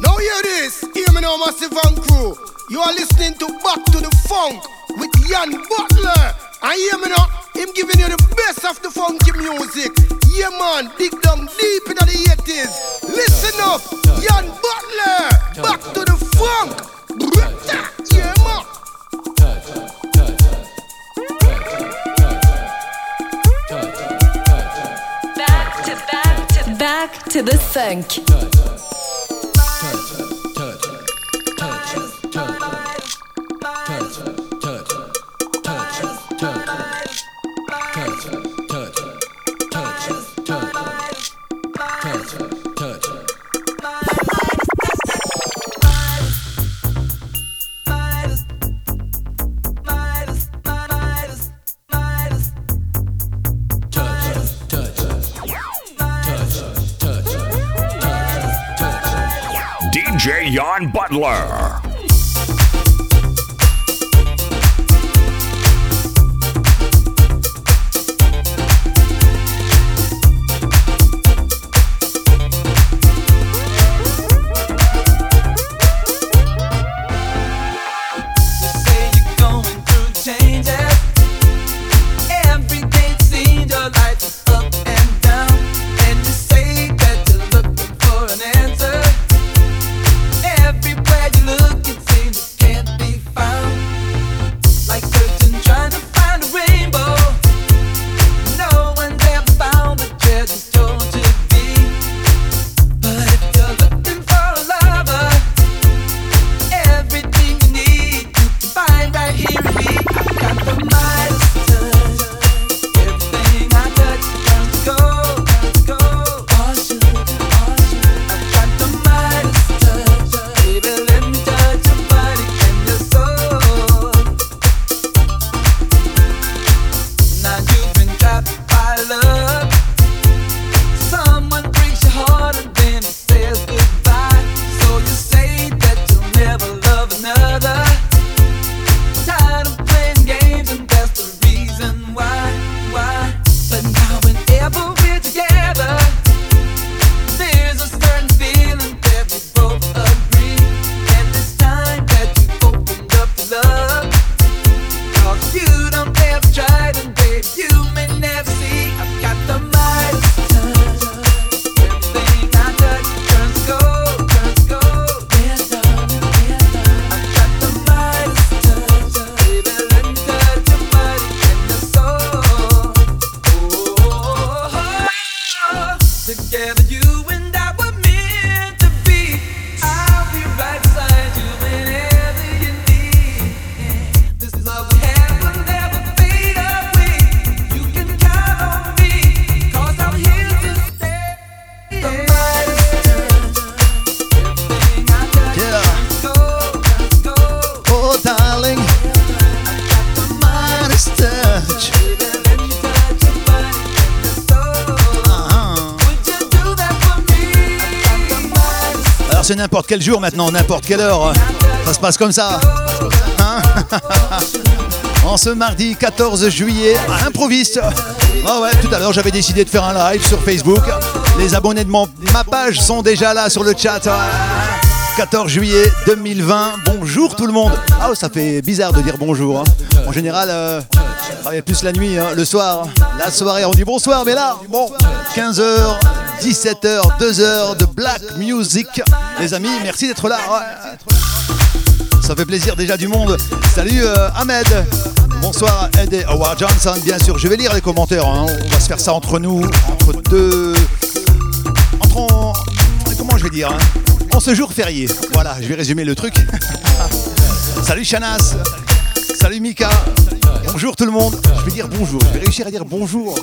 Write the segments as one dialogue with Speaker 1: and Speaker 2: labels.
Speaker 1: Now hear this, hear me now, Massive and Crew. You are listening to Back to the Funk with Jan Butler. And hear me now, him giving you the best of the funky music. Yeah, man, dig down deep into the 80s. Listen up, Jan Butler. Back to the funk.
Speaker 2: To the funk.
Speaker 3: Quel jour maintenant, n'importe quelle heure. Ça se passe comme ça. Hein en ce mardi 14 juillet à l'improviste. Ah ouais, tout à l'heure j'avais décidé de faire un live sur Facebook. Les abonnés de mon- ma page sont déjà là sur le chat. 14 juillet 2020. Bonjour tout le monde. Ah ça fait bizarre de dire bonjour. hein. En général, euh, je travaille plus la nuit, hein, le soir. La soirée, on dit bonsoir, mais là, bon, 15h, 17h, 2h de black music. Les amis, merci d'être là. Ça fait plaisir déjà du monde. Salut euh, Ahmed. Bonsoir Ed et Howard Johnson, bien sûr. Je vais lire les commentaires. hein. On va se faire ça entre nous, entre deux. Entre. en- Comment je vais dire hein En ce jour férié. Voilà, je vais résumer le truc. Salut Shanas. Salut Mika. Bonjour tout le monde. Je vais dire bonjour. Je vais réussir à dire bonjour.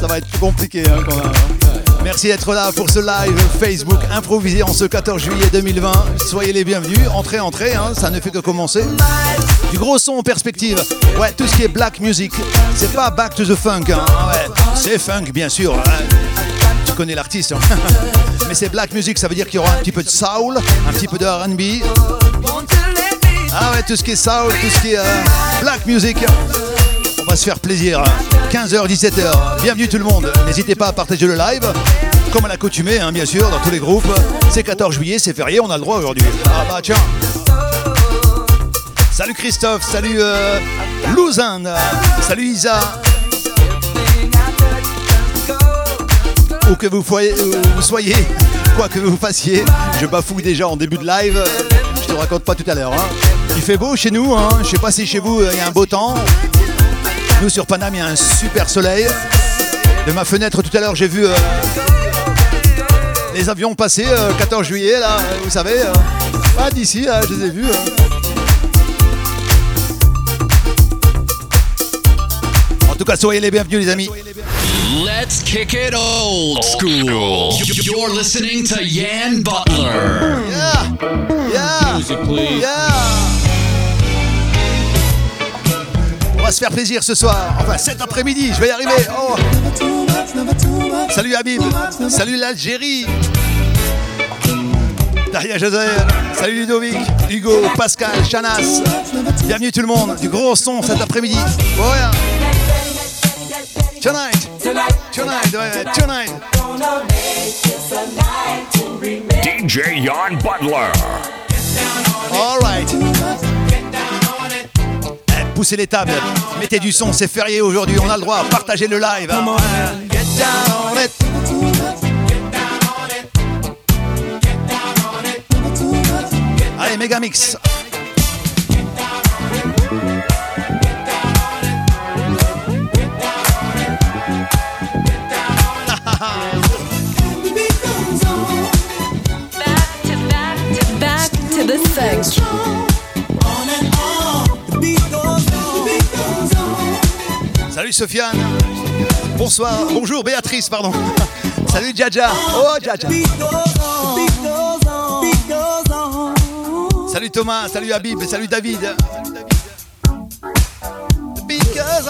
Speaker 3: Ça va être compliqué hein, hein. Merci d'être là pour ce live Facebook improvisé en ce 14 juillet 2020. Soyez les bienvenus. Entrez, entrez. hein, ça ne fait que commencer. Du gros son en perspective. Ouais, tout ce qui est black music. C'est pas back to the funk. Ouais, c'est funk, bien sûr. Tu connais l'artiste. Mais c'est black music, ça veut dire qu'il y aura un petit peu de soul, un petit peu de RB. Ah ouais, tout ce qui est soul, tout ce qui est euh, black music. On va se faire plaisir. 15h, 17h. Bienvenue tout le monde. N'hésitez pas à partager le live. Comme à l'accoutumée, hein, bien sûr, dans tous les groupes. C'est 14 juillet, c'est férié, on a le droit aujourd'hui. Ah bah tiens. Salut Christophe, salut euh, Lausanne, salut Isa. Où que vous soyez, quoi que vous fassiez, je bafouille déjà en début de live. Je te raconte pas tout à l'heure. hein. Il fait beau chez nous, hein. je sais pas si chez vous euh, il y a un beau temps. Nous sur Paname il y a un super soleil. De ma fenêtre tout à l'heure j'ai vu euh, les avions passer euh, 14 juillet là, euh, vous savez. euh. Ah d'ici là, je les ai vus. hein. En tout cas, soyez les bienvenus les amis.
Speaker 4: Let's kick it old school. You're listening to Yan Butler.
Speaker 3: Yeah. Yeah. Yeah. Va se faire plaisir ce soir. Enfin, cet après-midi, je vais y arriver. Oh. Salut Habib. Salut l'Algérie. Daria Joseph. Salut Ludovic. Hugo, Pascal, Chanas. Bienvenue tout le monde. Du gros son cet après-midi. Ouais. Tonight. Tonight. ouais, tonight.
Speaker 5: DJ Jan Butler.
Speaker 3: All right. Poussez les tables, mettez du son, c'est férié aujourd'hui, on a le droit, partagez le live. hein. Get down on it. Allez, méga mix.
Speaker 2: Back to back to back to the funk.
Speaker 3: Salut Sofiane. Bonsoir. Bonjour Béatrice, pardon. Salut Jaja. Oh Jaja. Salut Thomas, salut Habib, salut David. Because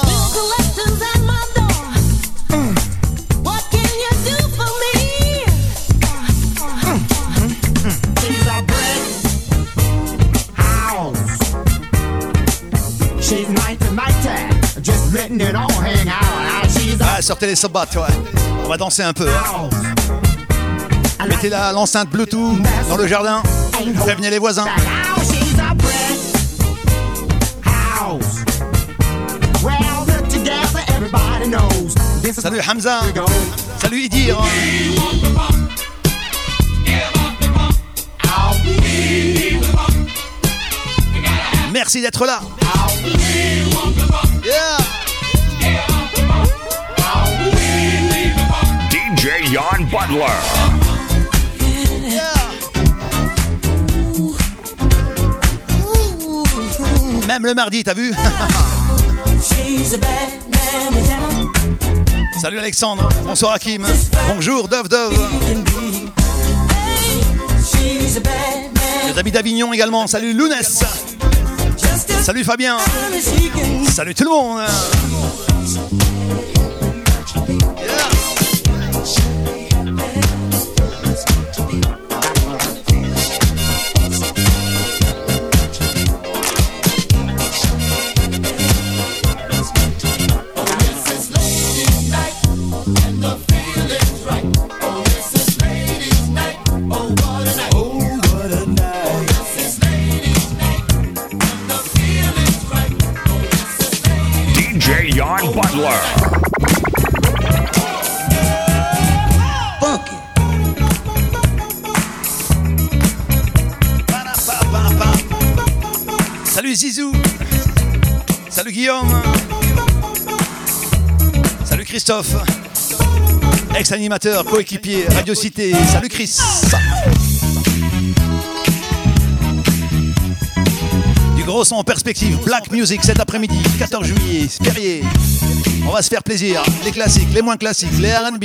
Speaker 6: She's nighty nighty, just letting it all hang out. Ah,
Speaker 3: Ah, sortez les sabbats, ouais. On va danser un peu. hein. Mettez la- l'enceinte Bluetooth dans le jardin. Prévenez les voisins. Salut Hamza. Salut Idir. Merci d'être là. Yeah.
Speaker 5: DJ Jan Butler.
Speaker 3: Même le mardi, t'as vu? Salut Alexandre. Bonsoir Hakim. Bonjour Dove Dove. Les amis d'Avignon également. Salut Lounès. Salut Fabien. Salut tout le monde. Christophe. Ex-animateur, coéquipier, Radio Cité. Salut Chris. Du gros son en perspective. Black Music cet après-midi, 14 juillet, férié. On va se faire plaisir. Les classiques, les moins classiques, les RB,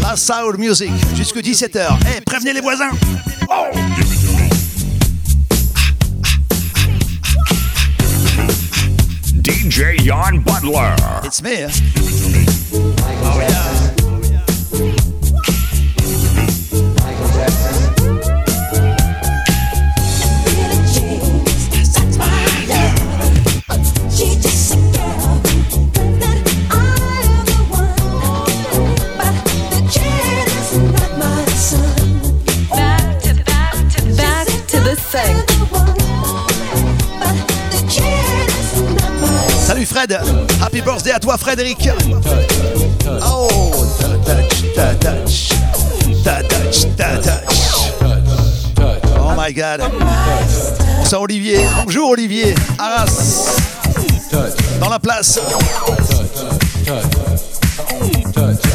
Speaker 3: la soul music, jusque 17h. Eh, prévenez les voisins.
Speaker 5: DJ Jan Butler.
Speaker 3: It's me. À toi, Frédéric. Oh. Oh my god. Bonsoir Olivier. Bonjour Olivier. Arras. Dans la place.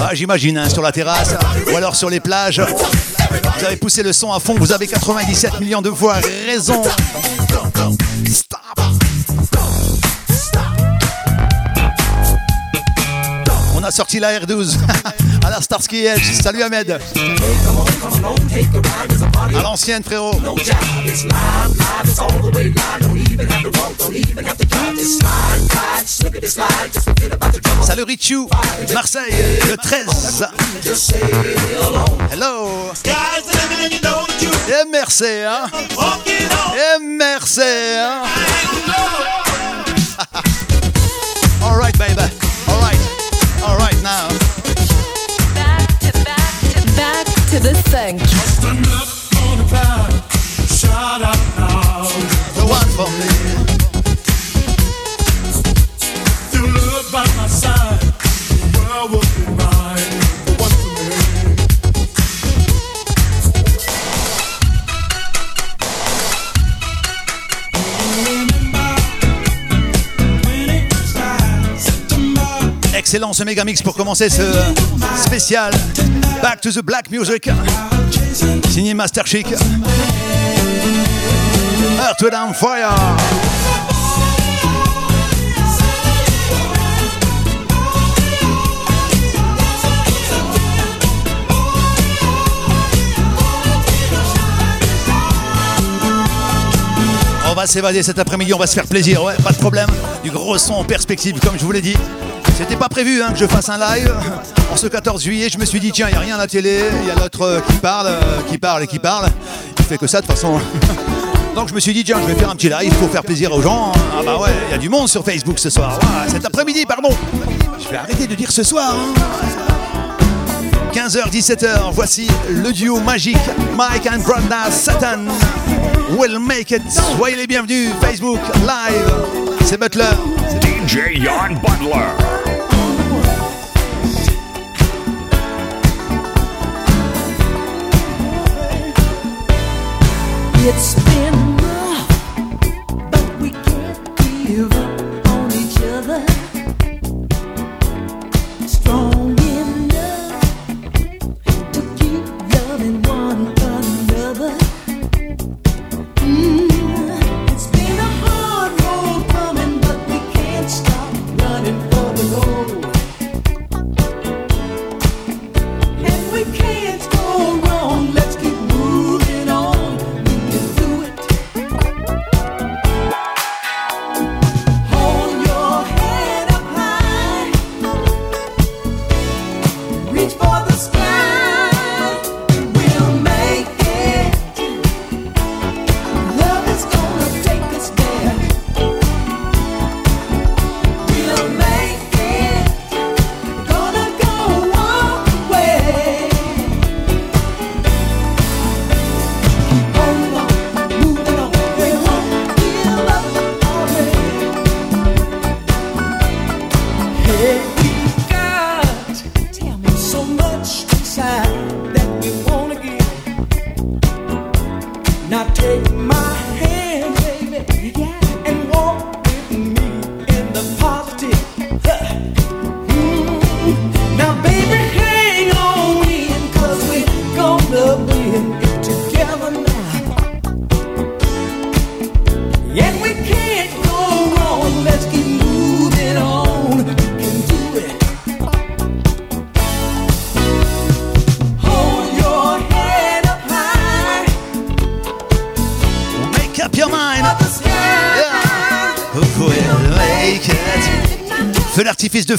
Speaker 3: Ah, j'imagine, hein, sur la terrasse ou alors sur les plages. Vous avez poussé le son à fond, vous avez 97 millions de voix. Raison. A sorti la R12 à la Starsky Edge. Salut Ahmed. À l'ancienne, frérot. Salut Richu, Marseille, le 13. Hello. Et merci, hein. Et merci, hein. Ce méga mix pour commencer ce spécial Back to the Black Music. Signé Master Chic. Earth and Fire. On va s'évader cet après-midi, on va se faire plaisir, ouais, pas de problème. Du gros son en perspective, comme je vous l'ai dit. C'était pas prévu hein, que je fasse un live. En ce 14 juillet, je me suis dit, tiens, il n'y a rien à la télé, il y a l'autre euh, qui parle, euh, qui parle et qui parle. Il fait que ça de toute façon. Donc je me suis dit, tiens, je vais faire un petit live pour faire plaisir aux gens. Ah bah ouais, il y a du monde sur Facebook ce soir. Cet après-midi, pardon. Je vais arrêter de dire ce soir. hein. 15h, 17h, voici le duo magique Mike and Brenda Satan. Will make it. Soyez les bienvenus. Facebook Live. C'est Butler.
Speaker 5: DJ Jan Butler.
Speaker 7: It's been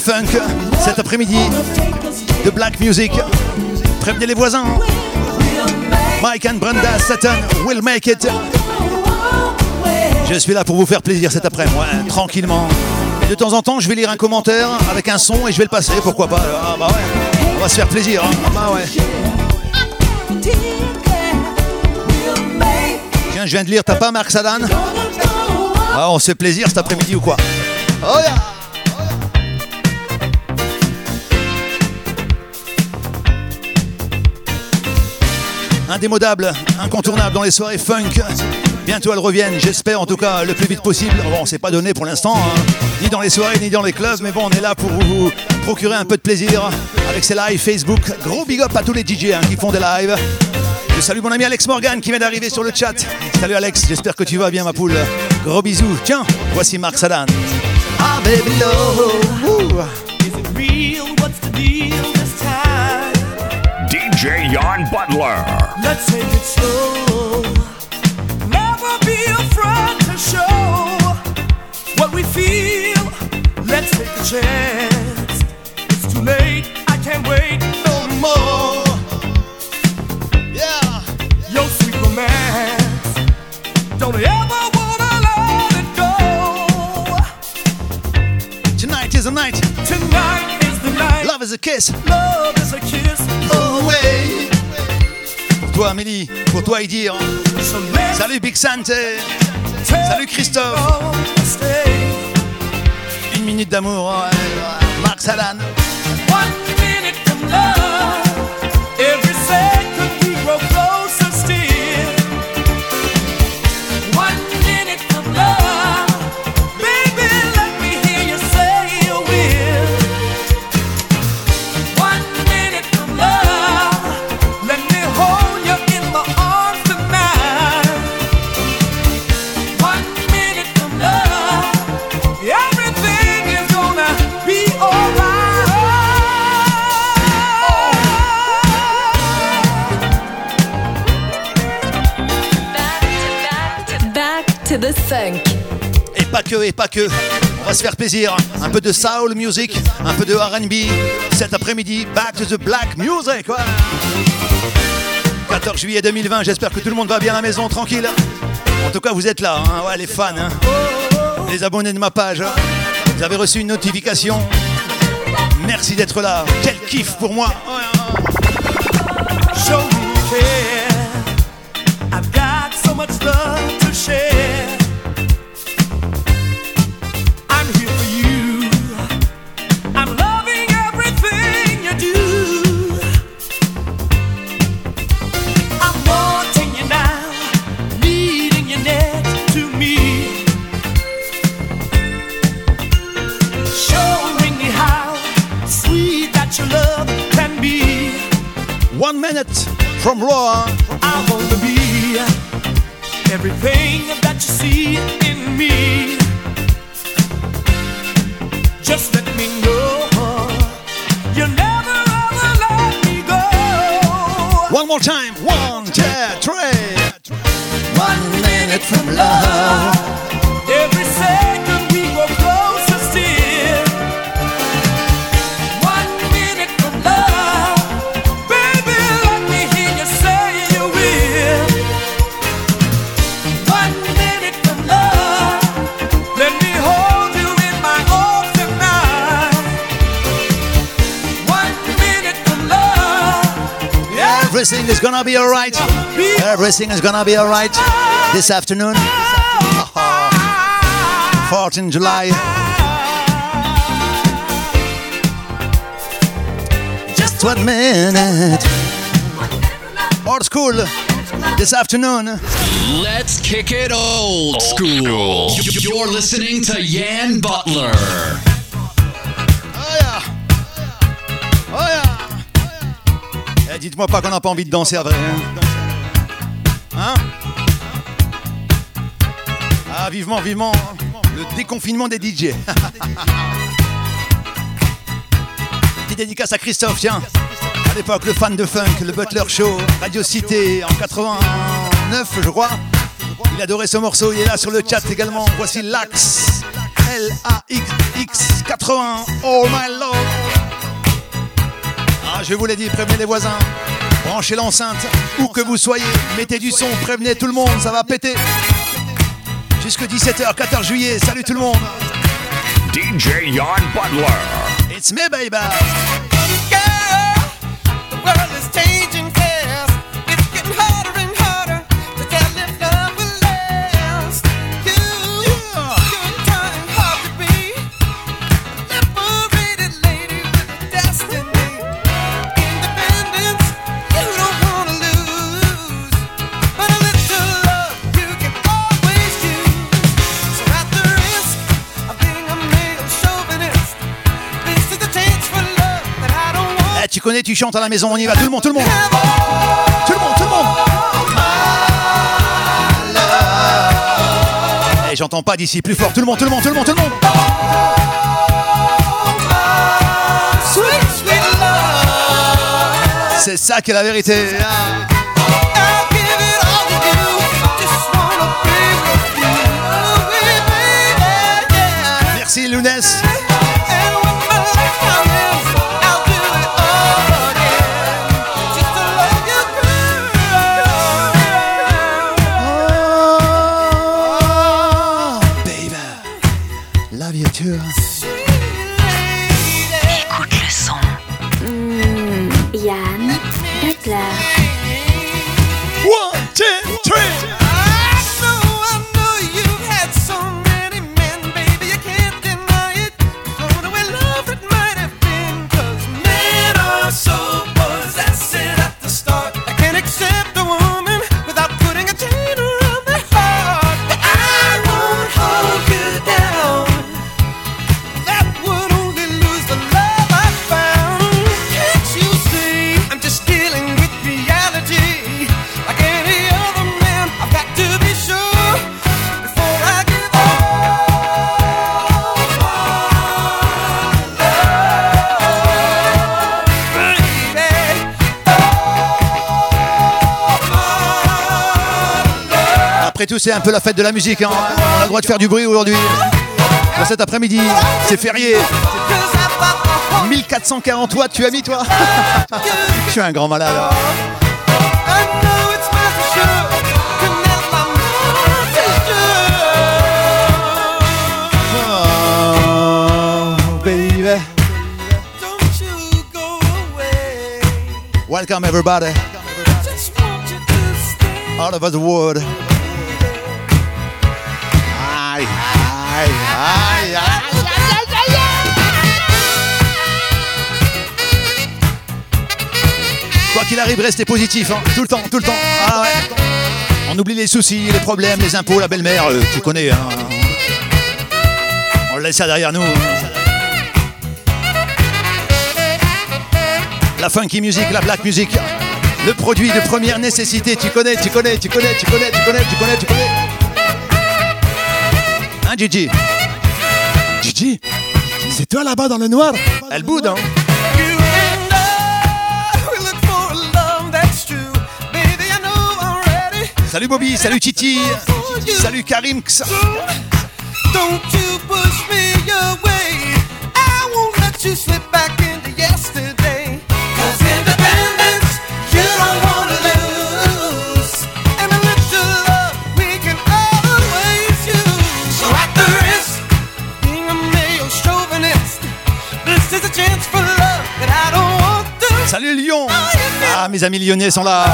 Speaker 3: funk cet après-midi de Black Music. Prévenez les voisins. Mike and Brenda Sutton will make it. Je suis là pour vous faire plaisir cet après-midi, tranquillement. Et de temps en temps, je vais lire un commentaire avec un son et je vais le passer, pourquoi pas. Ah bah ouais, on va se faire plaisir. hein. Ah bah ouais. Tiens, je viens de lire, t'as pas Marc Sadan? Ah, on se fait plaisir cet après-midi ou quoi? Oh indémodable, incontournable dans les soirées funk. Bientôt elles reviennent, j'espère en tout cas le plus vite possible. Bon, c'est pas donné pour l'instant, hein, ni dans les soirées ni dans les clubs, mais bon, on est là pour vous procurer un peu de plaisir avec ces lives Facebook. Gros big up à tous les DJ hein, qui font des lives. Je salue mon ami Alex Morgan qui vient d'arriver sur le chat. Salut Alex, j'espère que tu vas bien ma poule. Gros bisous. Tiens, voici Marc Sadan. Ah baby oh.
Speaker 5: DJ Butler.
Speaker 8: Let's take it slow. Never be afraid to show what we feel. Let's take a chance. It's too late. I can't wait no more.
Speaker 3: Yeah.
Speaker 8: Your sweet romance. Don't ever wanna let it go.
Speaker 3: Tonight is the night. Love is a kiss.
Speaker 8: Love is a kiss away.
Speaker 3: Pour toi Amélie, pour toi Idir.
Speaker 8: Let's
Speaker 3: Salut Big Sante. Salut Christophe. Une minute d'amour. ouais. Marc Sadan. Et pas que, et pas que. On va se faire plaisir. Un peu de soul music, un peu de RB. Cet après-midi, back to the black music. ouais. 14 juillet 2020, j'espère que tout le monde va bien à la maison, tranquille. En tout cas, vous êtes là, hein, les fans, hein. les abonnés de ma page. hein. Vous avez reçu une notification. Merci d'être là. Quel kiff pour moi.
Speaker 8: Show
Speaker 3: from Raw.
Speaker 8: I wanna be everything that you see
Speaker 3: Everything is gonna be alright. Everything is gonna be alright this afternoon. 14 July. Just one minute. Old school this afternoon.
Speaker 4: Let's kick it old school. You're listening to Yan Butler.
Speaker 3: Dites-moi pas qu'on n'a pas envie de danser après. Hein, Hein Ah, vivement, vivement. Le déconfinement des DJ. Petite dédicace à Christophe, tiens. À l'époque, le fan de funk, le Butler Show, Radio Cité en 89, je crois. Il adorait ce morceau, il est là sur le chat également. Voici Lax. L-A-X-X 80. Oh my lord. Ah, je vous l'ai dit, prévenez les voisins. Branchez l'enceinte, où que vous soyez. Mettez du son, prévenez tout le monde, ça va péter. Jusque 17h, 14 juillet. Salut tout le monde.
Speaker 5: DJ Jan Butler.
Speaker 3: It's me, baby. Connais, tu chantes à la maison, on y va, tout le monde, tout le monde. Tout le monde, tout le monde. Eh, j'entends pas d'ici, plus fort, tout le monde, tout le monde, tout le monde, tout le monde. C'est ça qui est la vérité. C'est un peu la fête de la musique. hein. On a le droit de faire du bruit aujourd'hui. Pour cet après-midi, c'est férié.
Speaker 8: 'cause I thought
Speaker 3: 1440 watts, tu as mis toi? Je suis un grand malade.
Speaker 8: Sure.
Speaker 3: Oh. Welcome everybody all over the world. Aïe, aïe, aïe. Quoi qu'il arrive, restez positif, hein. tout le temps, tout le temps. Ah. On oublie les soucis, les problèmes, les impôts, la belle-mère, euh, tu connais. Hein. On laisse ça derrière nous. La funky music, la black music, le produit de première nécessité, tu connais, tu connais, tu connais, tu connais, tu connais, tu connais, tu connais. Hein, Gigi Gigi C'est toi là-bas dans le noir? Elle boude, hein. Salut Bobby, salut Titi, salut Karim. X.
Speaker 8: Don't you push me away. I won't let you slip
Speaker 3: Ah, mes amis lyonnais sont là.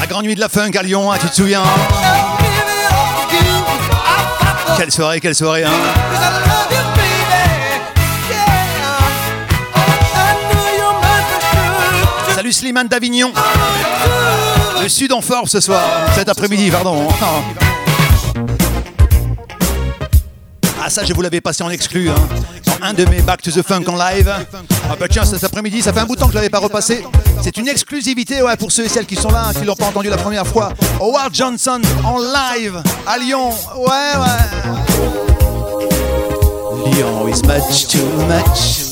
Speaker 3: La grande nuit de la funk à Lyon, hein, tu te souviens Quelle soirée, quelle soirée hein Salut Slimane d'Avignon Le sud en forme ce soir, cet après-midi, pardon. Ah ça, je vous l'avais passé en exclu. Hein. Un de mes Back to the Funk en live. Ah bah tiens, cet après-midi, ça fait un bout de temps que je l'avais pas repassé. C'est une exclusivité ouais, pour ceux et celles qui sont là, hein, qui l'ont pas entendu la première fois. Howard Johnson en live à Lyon. Ouais, ouais. Lyon is much too much.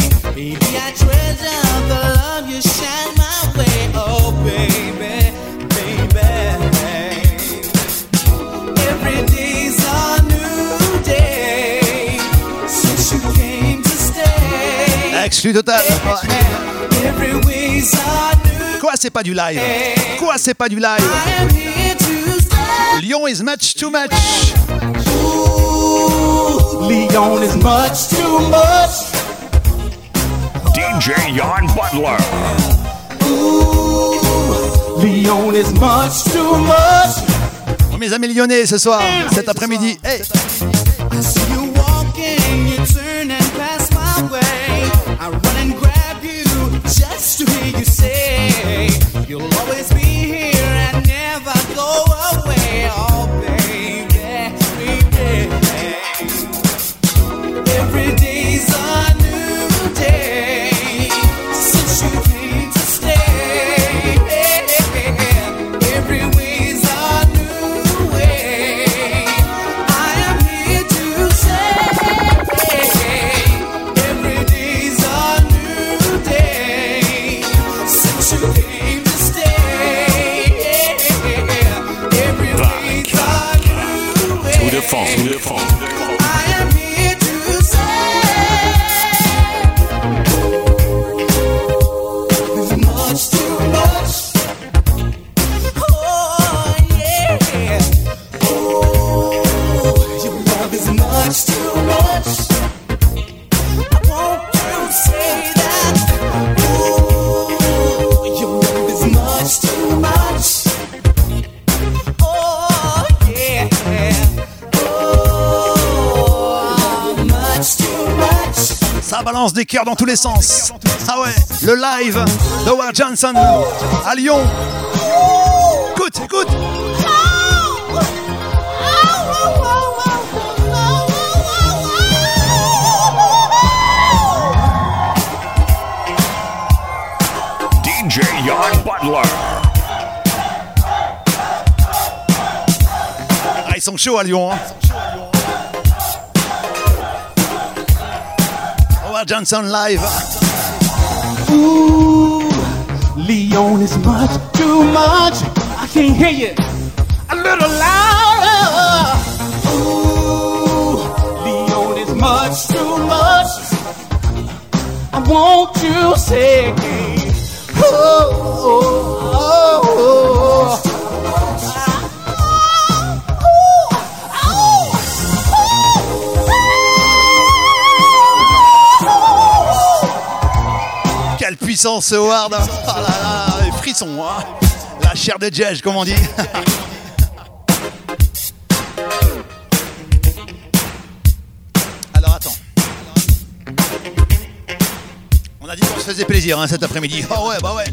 Speaker 3: Exclu total.
Speaker 8: New.
Speaker 3: Quoi, c'est pas du live? Quoi, c'est pas du live? Lyon is much too much.
Speaker 8: Leon is much too much.
Speaker 5: DJ Jan Butler.
Speaker 8: Leon is much too much.
Speaker 3: Oh, mes amis lyonnais ce soir, cet après-midi. Hey,
Speaker 8: I see
Speaker 3: les sens. Ah ouais, le live d'Howard Johnson à Lyon. Écoute, écoute.
Speaker 5: DJ Jan Butler.
Speaker 3: Ah, ils sont chauds à Lyon. hein. Johnson live.
Speaker 8: Ooh, Leon is much too much. I can't hear you. A little louder. Ooh, Leon is much too much. I want you to say, oh,
Speaker 3: puissance ce. Ah là là, les frissons. hein. La chair de Judge, comme on dit. Alors attends. On a dit qu'on se faisait plaisir hein, cet après-midi. Oh ouais, bah ouais.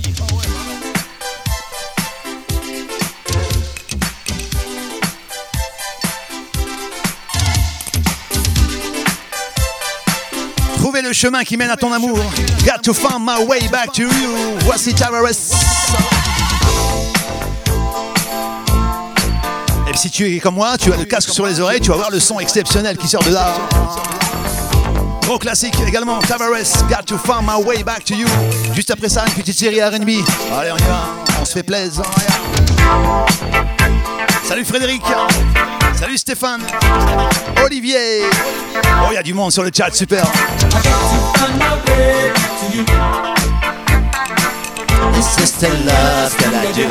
Speaker 3: Le chemin qui mène à ton amour. Got to find my way back to you. Voici Tavares. Et si tu es comme moi, tu as le casque sur les oreilles, tu vas voir le son exceptionnel qui sort de là. Gros classique également, Tavares, Got to find my way back to you. Juste après ça, une petite série R&B. Allez, on y va, on se fait plaisir. Salut Frédéric. Salut Stéphane. Olivier. Oh, il y a du monde sur le chat, super. This is the love that
Speaker 8: I do.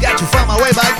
Speaker 8: Got to find my way back.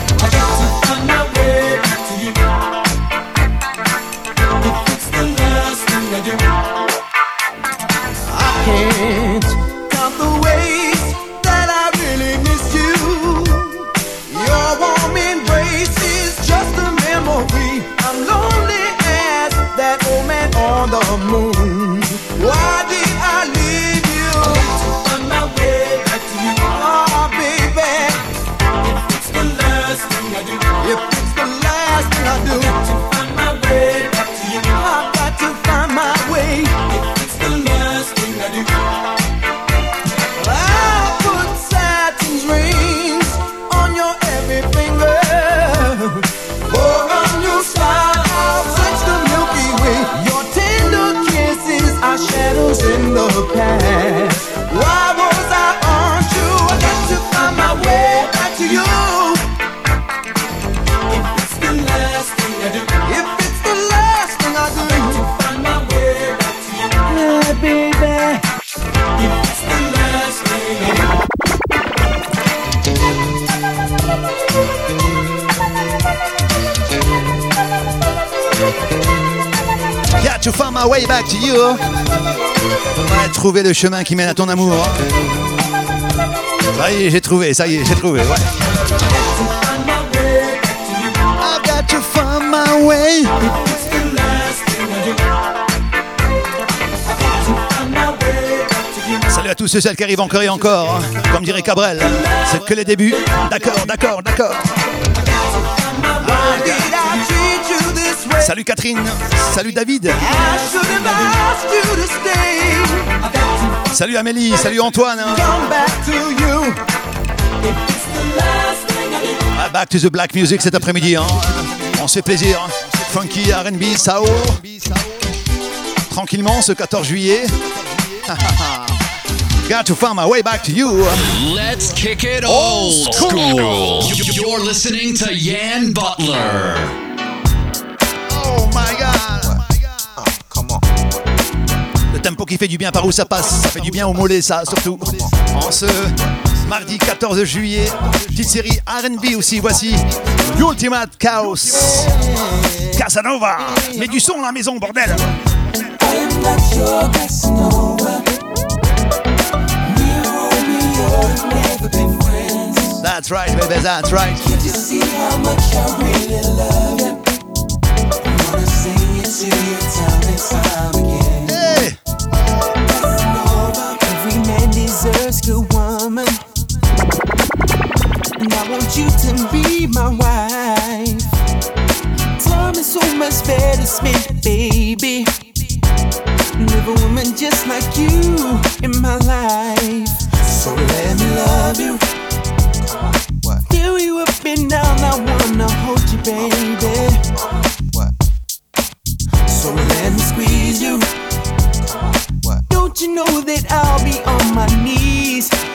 Speaker 7: Ouais, trouver le chemin qui mène à ton amour. Ça y est, j'ai trouvé, ça y est, j'ai trouvé. Salut à tous ceux celles qui arrivent encore et encore. hein. Comme dirait Cabrel, c'est que les débuts. D'accord, d'accord, d'accord. Salut Catherine, salut David, salut Amélie, salut Antoine. Ah, Back to the black music cet après-midi. hein. On se fait plaisir. hein. Funky, RB, Sao. Tranquillement ce 14 juillet. Got to find my way back to you.
Speaker 4: Let's kick it old school. You're listening to Yan Butler.
Speaker 7: Tempo qui fait du bien par où ça passe, ça fait du bien au mollet ça surtout. En ce mardi 14 juillet, petite série RB aussi, voici Ultimate Chaos. Casanova, mets du son à la maison bordel. That's right, baby, that's right.
Speaker 9: A good woman. And I want you to be my wife. Time is so much better spent, baby. With a woman just like you in my life. So let me love you. Feel you up and down, I wanna hold you, baby. So let me squeeze you. Don't you know that I'll be on my knees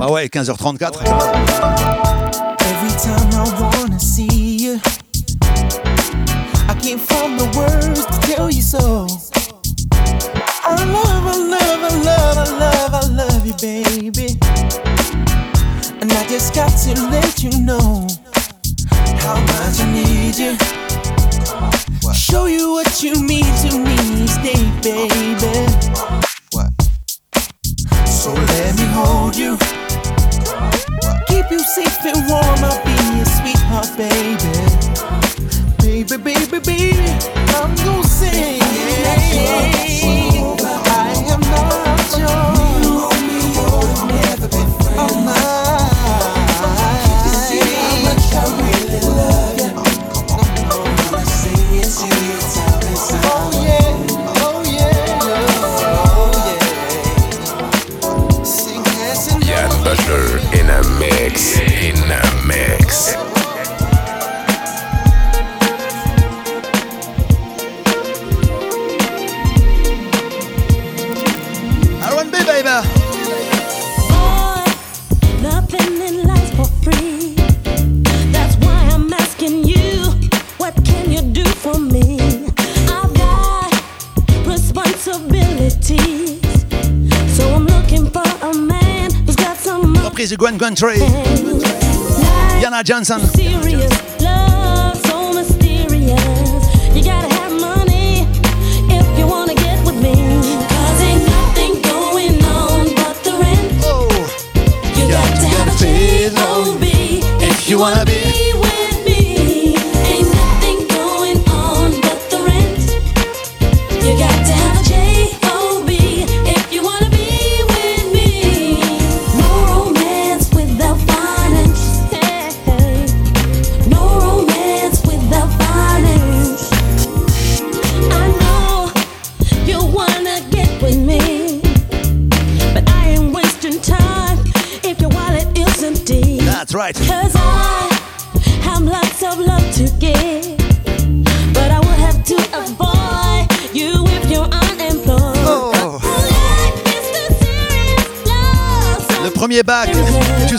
Speaker 7: Ah ouais, 15h34. Johnson.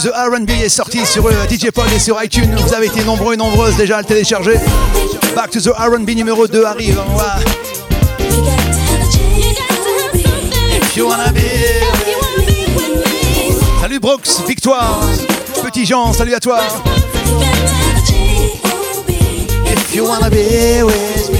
Speaker 10: The
Speaker 7: R&B est sorti sur euh, DJ Paul et sur iTunes. Vous avez été nombreux et nombreuses déjà à le télécharger. Back to the R&B numéro 2 arrive. Voilà. If you wanna be- Salut Brooks, victoire. Petit Jean, salut à toi. If you wanna be with me.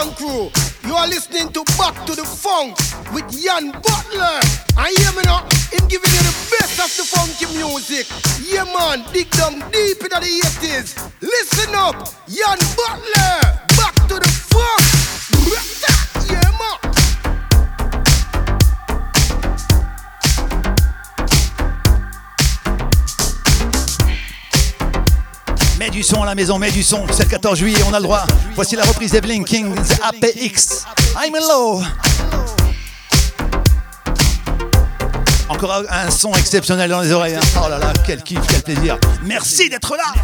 Speaker 1: Massive Crew. You are listening to Back to the Funk with Jan Butler. I hear me now, him giving you the best of the funky music. Yeah man, dig down deep into the 80s. Listen up, Jan Butler.
Speaker 7: Du son à la maison, mets du son. C'est le 14 juillet, on a le droit. Voici la reprise d'Evelyn King, The APX. I'm in love. Encore un son exceptionnel dans les oreilles. hein. Oh là là, quel kiff, quel plaisir. Merci d'être là.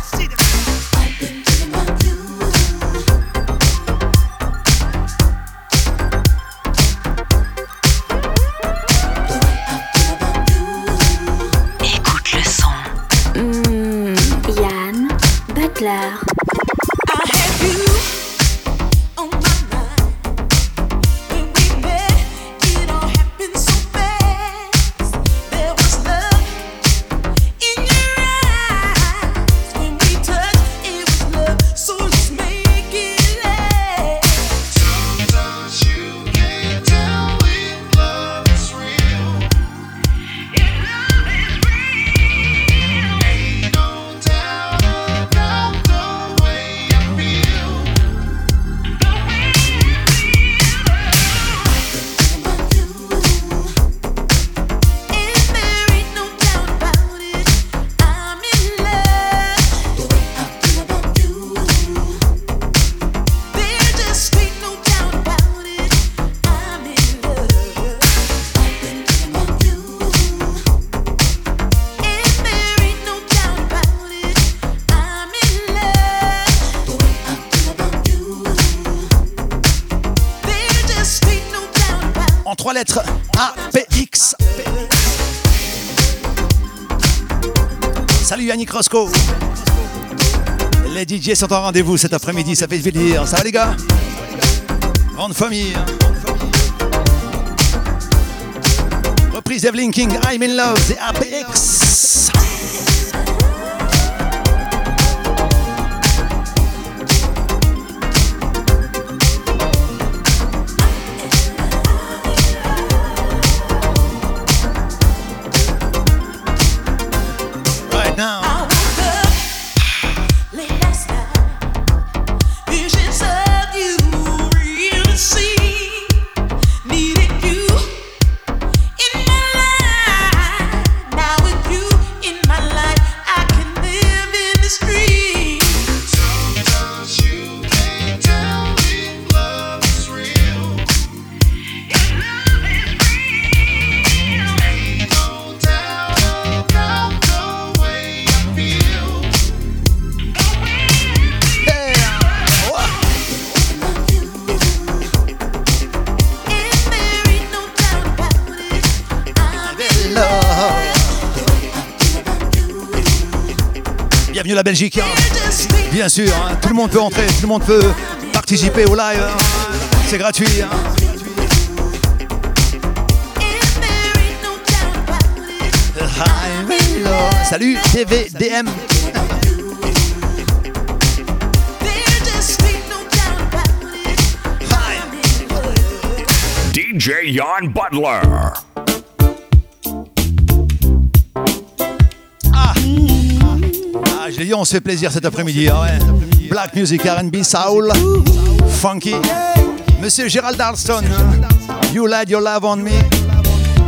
Speaker 7: Les DJ sont en rendez-vous cet après-midi, ça fait plaisir. Ça va les gars? Grande famille. hein. Reprise Evelyn King, I'm in love, the APX. Belgique. hein. Bien sûr, hein, tout le monde peut entrer, tout le monde peut participer au live. hein. C'est gratuit. Salut TVDM.
Speaker 5: DJ Jan Butler.
Speaker 7: On se fait plaisir cet après-midi. Hein. Black music, RB, soul, funky. Monsieur Gérald Darlston, You Lied Your Love on Me.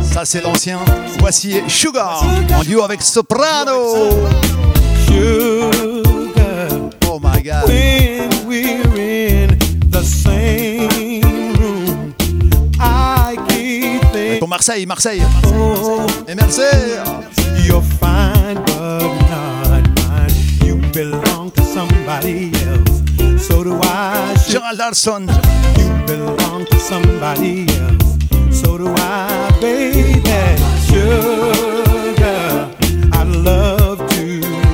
Speaker 7: Ça, c'est l'ancien. Voici Sugar en duo avec Soprano. Oh my god.
Speaker 3: Marseille, Marseille. Marseille,
Speaker 8: Marseille. Et merci. Belong to somebody else. So do I.
Speaker 3: Gerald Alson.
Speaker 8: You belong to somebody else. So do I, baby. Sugar, I love to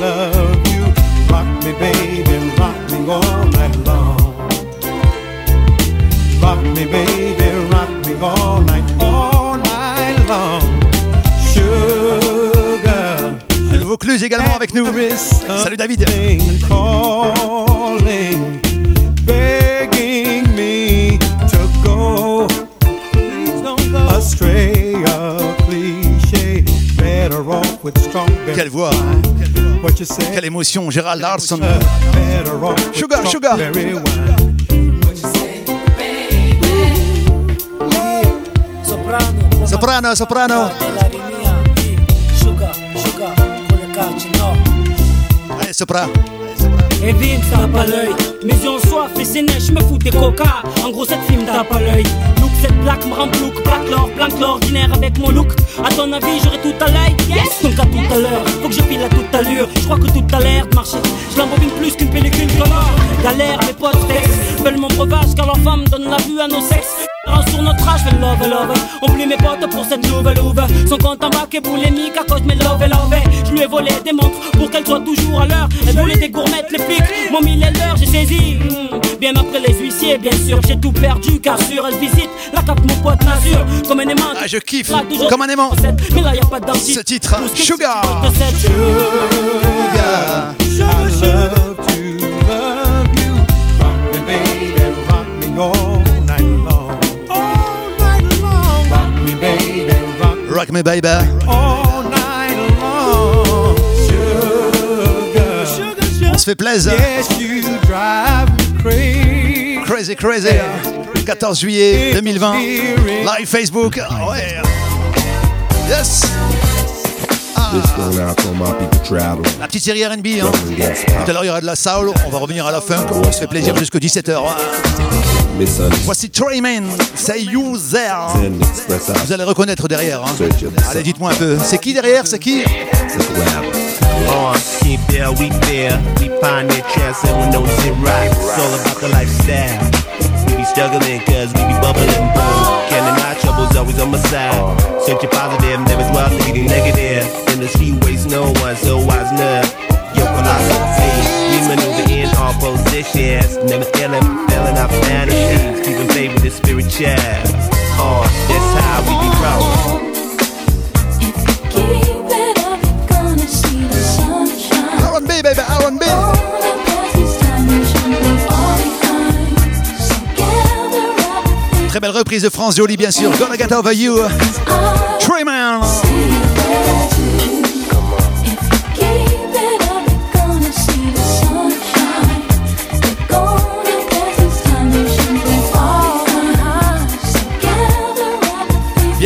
Speaker 8: love you. Rock me, baby, rock me all night long. Rock me, baby, rock me all
Speaker 3: Cluse également avec nous. Salut David.
Speaker 8: calling, begging me to go. Please don't go astray, a cliché. Better off with strawberry.
Speaker 3: Quelle voix.
Speaker 8: What you say?
Speaker 3: Quelle émotion, Gérald
Speaker 8: with
Speaker 3: Sugar, sugar.
Speaker 11: Soprano,
Speaker 3: Soprano, Allez, sopra.
Speaker 11: Et vite, ça pas l'œil. Mes yeux ont soif et c'est neige, je me fous des coca. En gros, cette film tape à l'œil. Look, cette plaque me rend plouc. Plaque l'or, planque l'ordinaire avec mon look. À ton avis, j'aurai tout à l'œil. Yes! Donc à tout à l'heure, faut que je pile à toute allure. Je crois que tout a l'air de marcher. Je l'embobine plus qu'une pellicule sonore. Galère, mes potes. Veulent mon breuvage car leur femme donne la vue à nos sexes. Sur notre âge, fais love, love. Oublie mes potes pour cette nouvelle ouve. Son compte en banque est boulimique à cause de mes love, love. Je lui ai volé des montres pour qu'elle soit toujours à l'heure. Elle voulait des gourmettes, les flics. Mon mille est l'heure, j'ai saisi. Hmm, Bien après les huissiers, bien sûr, j'ai tout perdu car sûr, elle visite la cape, mon pote Nazur. Comme un aimant.
Speaker 3: Ah, je kiffe. Comme un aimant.
Speaker 11: Mais là, y a pas de.
Speaker 3: Ce titre, Sugar.
Speaker 8: Love rock Rock me baby. all night long. Sugar, sugar, sugar.
Speaker 3: On se fait plaisir.
Speaker 8: Yes, you drive me crazy.
Speaker 3: Crazy, crazy. 14 juillet 2020. Live Facebook. Ah. Yes.
Speaker 12: This going out to all my people traveling.
Speaker 3: La petite série RB. Hein. Tout à l'heure, il y aura de la soul. On va revenir à la funk. On se fait plaisir jusqu'à 17h. Voici Trayman. Say You There. Vous allez reconnaître derrière. hein. Allez, dites-moi un peu. C'est qui derrière C'est qui?
Speaker 13: On, keep there, we there. We find their chance and we know it's right. It's all about the lifestyle. We be struggling cause we be bubbling. Canning our troubles always on my side. Searching positive, never dwell thinking negative. In the street waste no one, so wise enough. Your philosophy, we maneuver in all positions. Never failing Oh.
Speaker 3: Très belle reprise de France Jolie, bien sûr. Gonna get over you. Trayman.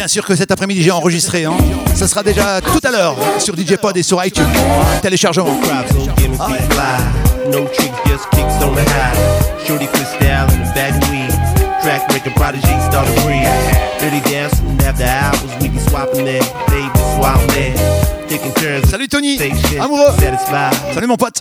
Speaker 3: Sûr que cet après-midi j'ai enregistré. Hein. Ça sera déjà tout à l'heure sur DJ Pod et sur iTunes. Téléchargement. Salut Tony, amoureux. Salut mon pote.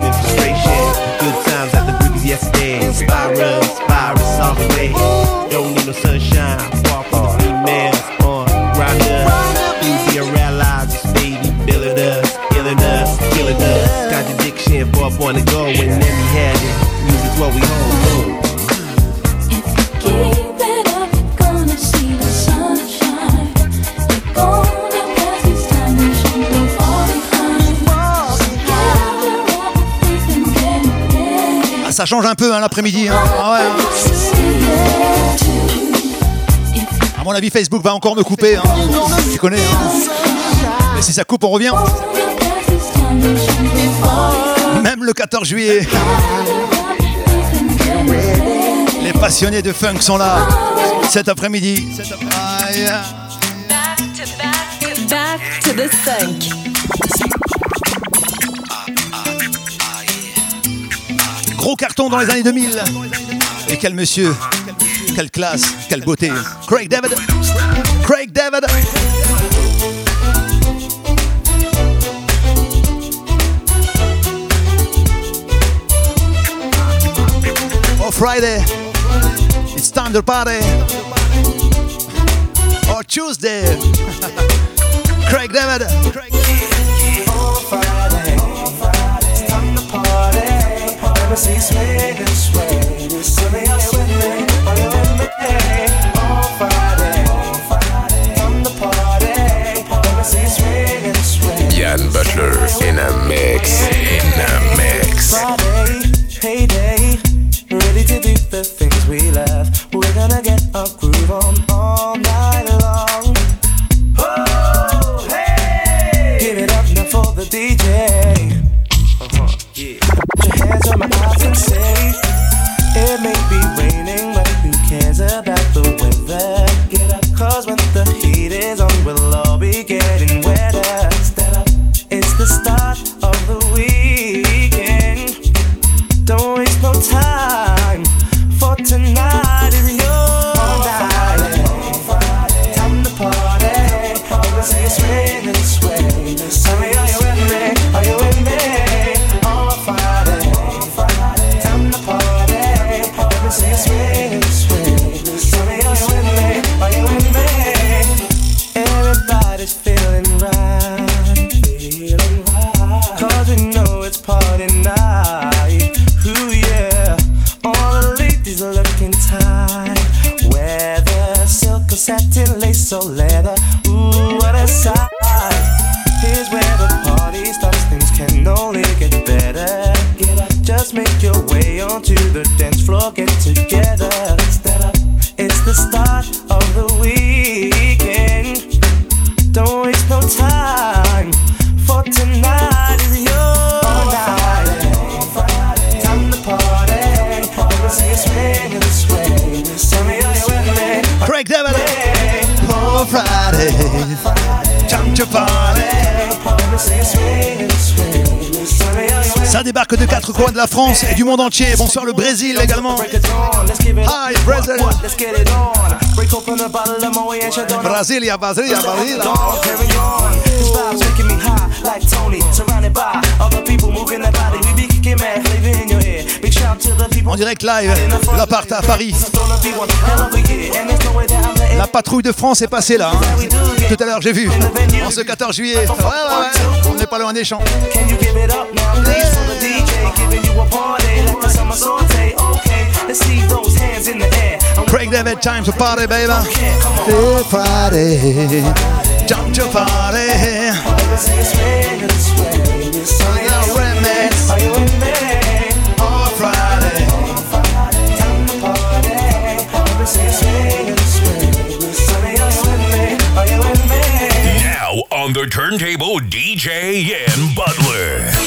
Speaker 3: Ah, ça change un peu hein, l'après-midi. hein. Ah hein. À mon avis, Facebook va encore me couper. Tu connais. hein. Mais si ça coupe, on revient. Même le 14 juillet. Les passionnés de funk sont là cet après-midi. Aïe.
Speaker 14: Back to the funk.
Speaker 3: Gros carton dans les années 2000. Et quel monsieur Quelle classe, quelle beauté. Craig David. Craig David. Friday, it's time to party. Or Tuesday, Craig David. Craig.
Speaker 9: Butler in a mix. In a mix.
Speaker 3: La France et du monde entier. Bonsoir le Brésil également. Hi Brazil. Brasilia, Brasilia, Brasilia. En direct live, l'appart à Paris. La patrouille de France est passée là. hein. Tout à l'heure, j'ai vu. En ce 14 juillet. Ouais, ouais, ouais. On n'est pas loin des champs.
Speaker 15: You give it up now, please, for the DJ giving you a party like the summer saute? Okay, let's see those hands in the air. I'm
Speaker 3: Craig David, time to party, baby. Hey, Friday, time to party.
Speaker 15: Let's see you swing and sway. Tell me, are you with me? Are you with me?
Speaker 3: Oh, Friday.
Speaker 15: Time to party. Let me see you swing and sway. Tell me, are you with me? Are you with me?
Speaker 5: Now on the turntable, DJ Yan Butler.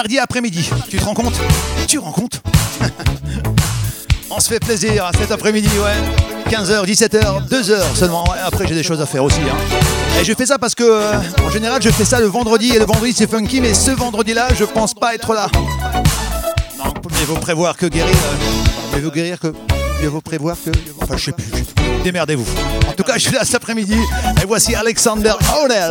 Speaker 3: Mardi après-midi. Tu te rends compte Tu rends compte On se fait plaisir cet après-midi, ouais. 15h, 17h, 2h seulement. Après, j'ai des choses à faire aussi. hein. Et je fais ça parce que, euh, en général, je fais ça le vendredi. Et le vendredi, c'est funky. Mais ce vendredi-là, je pense pas être là. Non, mieux vaut prévoir que guérir. euh, mieux vaut guérir que. Mieux vaut prévoir que. Enfin, je sais plus. Démerdez-vous. En tout cas, je suis là cet après-midi. Et voici Alexander O'Neill.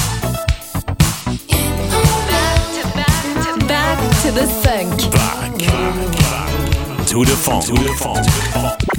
Speaker 3: Alexander Arnold. What's missing?
Speaker 2: Back to the funk.
Speaker 5: To the funk.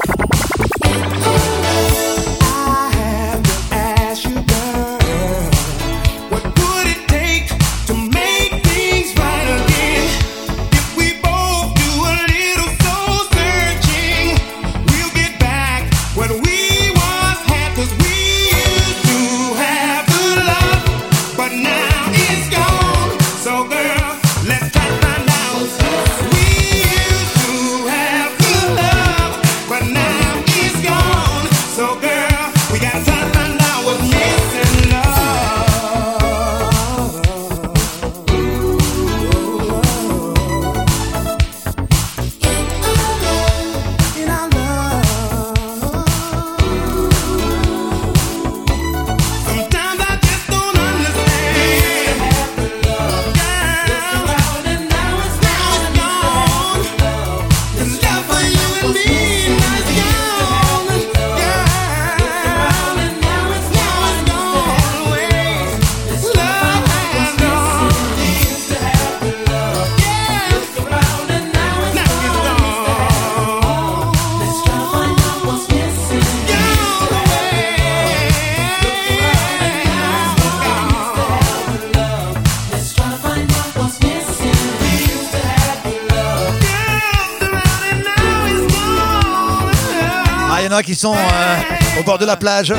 Speaker 3: Qui sont euh, au bord de la plage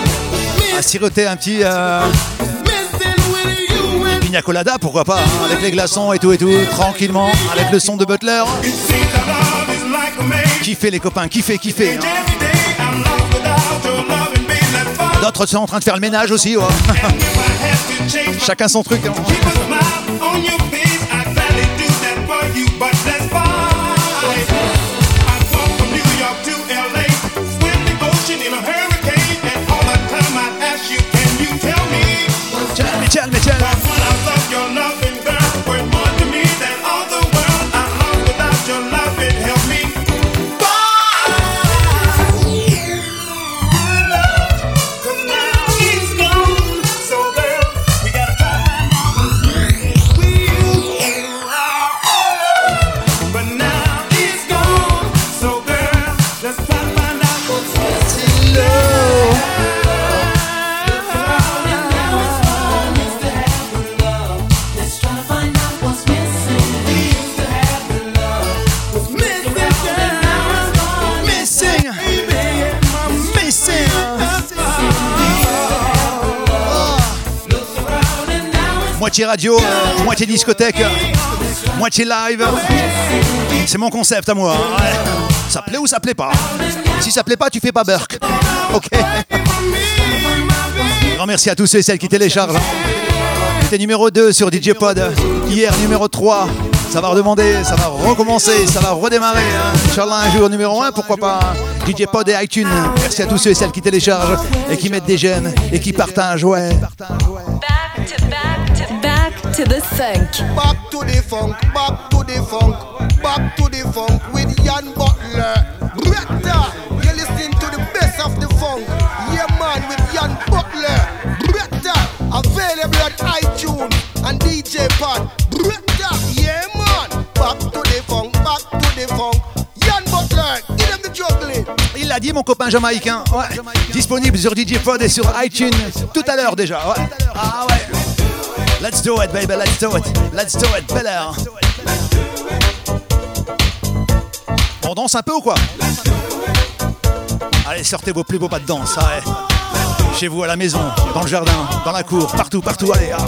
Speaker 3: à siroter un petit euh, pourquoi pas, hein, avec les glaçons et tout et tout, tranquillement, avec le son de Butler. Kiffez les copains, kiffez, kiffez. hein. D'autres sont en train de faire le ménage aussi. ouais. Chacun son truc. hein. Moitié radio, moitié discothèque, moitié live. C'est mon concept à moi. hein. Ça plaît ou ça plaît pas Si ça plaît pas, tu fais pas Burke. Ok. Grand merci à tous ceux et celles qui téléchargent. C'était numéro 2 sur DJ Pod. Hier, numéro 3. Ça va redemander, ça va recommencer, ça va redémarrer. Hein. Inch'Allah, un jour numéro 1, pourquoi pas. hein. DJ Pod et iTunes. Merci à tous ceux et celles qui téléchargent et qui mettent des j'aime et qui partagent. Ouais.
Speaker 2: To the funk.
Speaker 1: Back to the funk, back to the funk, back to the funk with Jan Butler. Bretta, you're listening to the best of the funk. Yeah, man, with Jan Butler. Bretta, available at iTunes and DJ Pod. Bretta, yeah, man. Back to the funk, back to the funk. Jan Butler, give them the juggling.
Speaker 3: Il l'a dit, mon copain jamaïcain. Ouais. Disponible sur DJ Pod et sur iTunes tout à l'heure déjà. Ouais. Ah ouais. Let's do it, baby. Let's do it. Let's do it. Bel air. On danse un peu ou quoi Allez, sortez vos plus beaux pas de danse. ouais. Chez vous, à la maison, dans le jardin, dans la cour, partout, partout. Allez. Ah,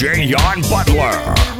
Speaker 5: DJ Jan Butler.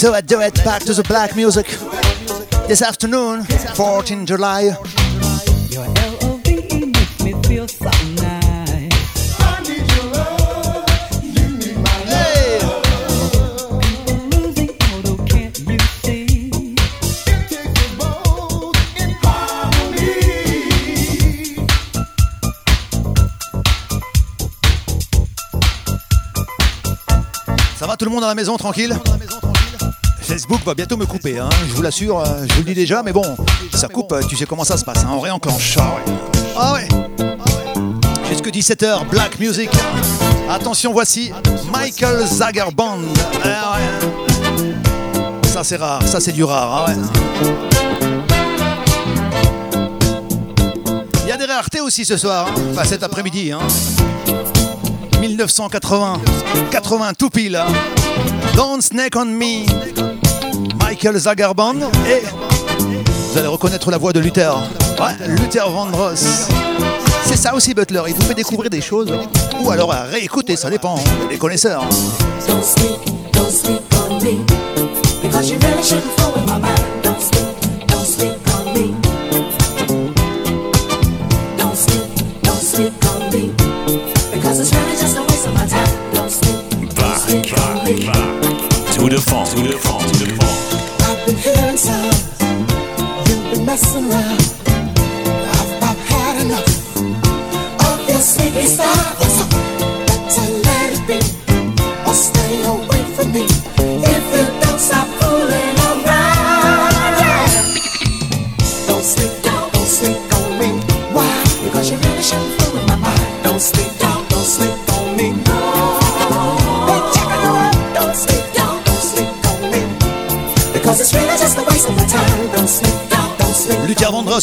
Speaker 2: So
Speaker 3: I do it back to the black music. This afternoon, 14 July. tout le monde à la maison tranquille? Facebook va bientôt me couper, hein, je vous l'assure, euh, je vous le dis déjà, mais bon, ça coupe, euh, tu sais comment ça se passe, hein, on réenclenche. Ah ouais. Jusque 17h, Black Music. Attention, voici Michael Zagerband. Ah ouais. Ça c'est rare, ça c'est du rare. ah ouais. Il y a des raretés aussi ce soir, hein, enfin cet après-midi. Hein. 1980, 80 tout pile. hein. Don't Snake on Me, Michael Zagerband et vous allez reconnaître la voix de Luther. Ouais, Luther Vandross. C'est ça aussi Butler, il vous fait découvrir des choses ou alors à réécouter, ça dépend, les connaisseurs.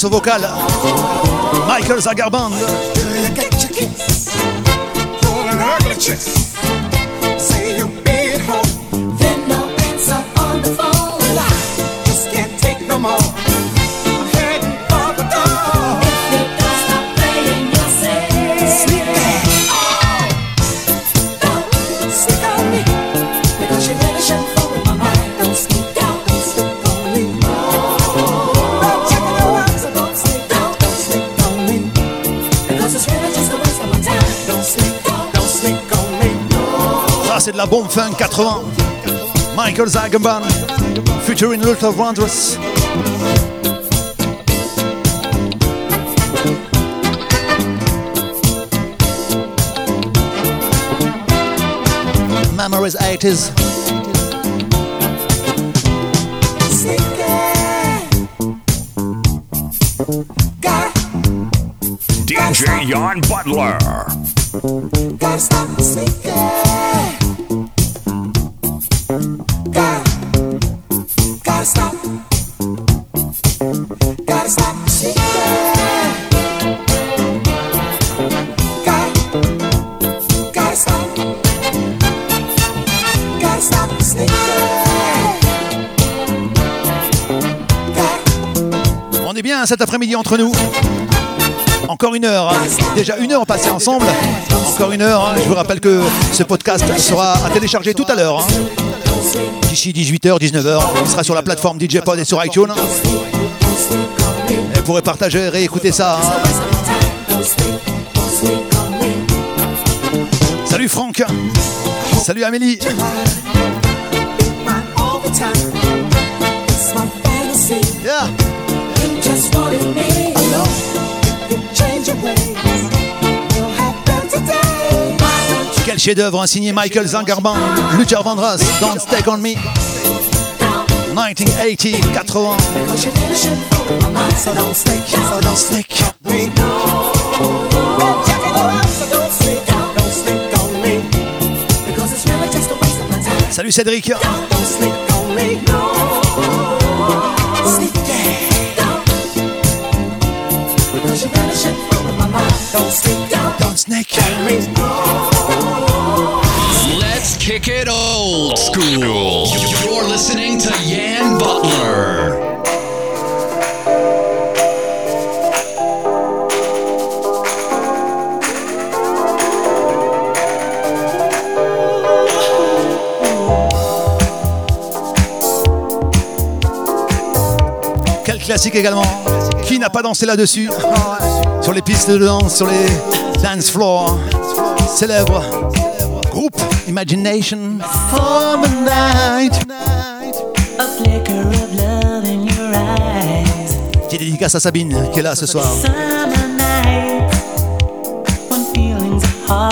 Speaker 3: Vocal, Michael Zagerband. De la bombe funk 80. Michael Zagerban, featuring Luther Vandross. Memories 80s.
Speaker 5: DJ Jan Butler.
Speaker 3: Entre nous. Encore une heure, hein. déjà une heure passée ensemble. Encore une heure. hein. Je vous rappelle que ce podcast sera à télécharger tout à l'heure. hein. D'ici 18h, 19h, il sera sur la plateforme DJ Pod et sur iTunes. Et vous pourrez partager, réécouter ça. Salut Franck. Salut Amélie. Quel chef-d'œuvre signé Michael Zangarban, Luther Vandross, Don't Stake on Me. 1980, 80.
Speaker 14: Because you really should Don't sleep, don't, don't
Speaker 4: Let's kick it old school. You're listening to Yan Butler.
Speaker 3: Quel classique également. Qui n'a pas dansé là-dessus Sur les pistes de danse, sur les dance floors. Célèbre groupe Imagination. For the night.
Speaker 16: A flicker of love in your eyes.
Speaker 3: Petite dédicace à Sabine qui est là ce soir.
Speaker 16: Summer night. When feelings are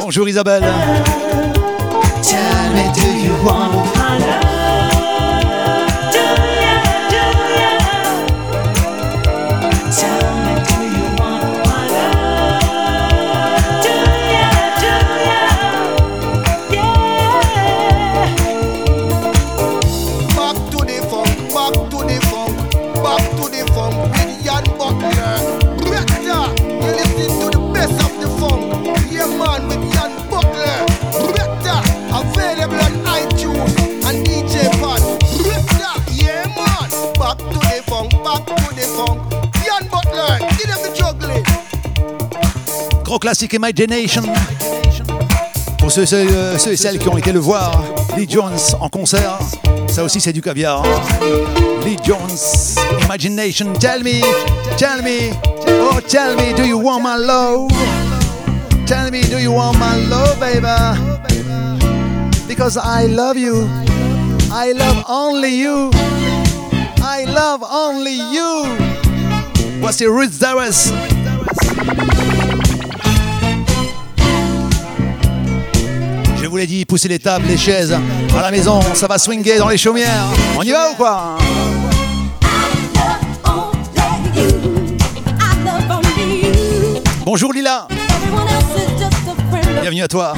Speaker 3: Bonjour Isabelle. Imagination. Pour ceux, euh, ceux, et celles qui ont été le voir, Lee Jones en concert, ça aussi c'est du caviar. Lee Jones, Imagination, tell me, tell me, oh tell me, do you want my love? Tell me, do you want my love, baby? Because I love you, I love only you, I love only you. Voici Ruth Darris. Pousser les tables, les chaises. Hein, à la maison, ça va swinguer dans les chaumières. On y va ou quoi? Bonjour Lila. Bienvenue à toi.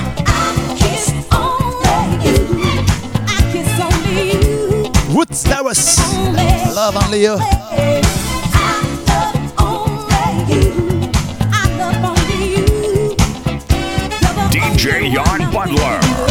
Speaker 3: Wood Towers. Love only you.
Speaker 7: DJ Yon Butler.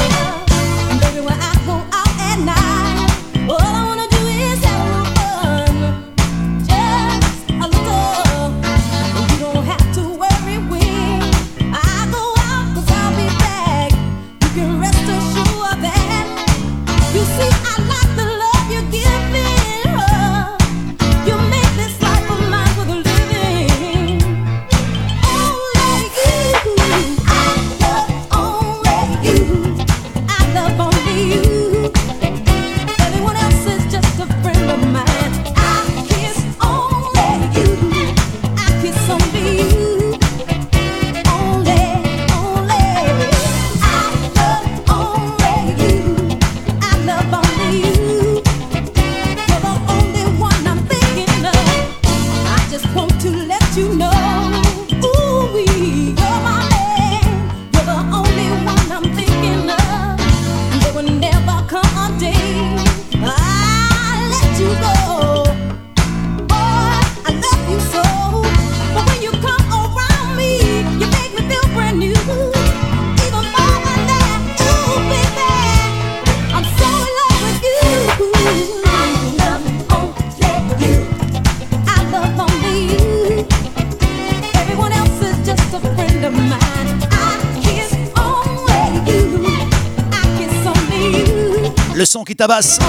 Speaker 3: le son qui tabasse.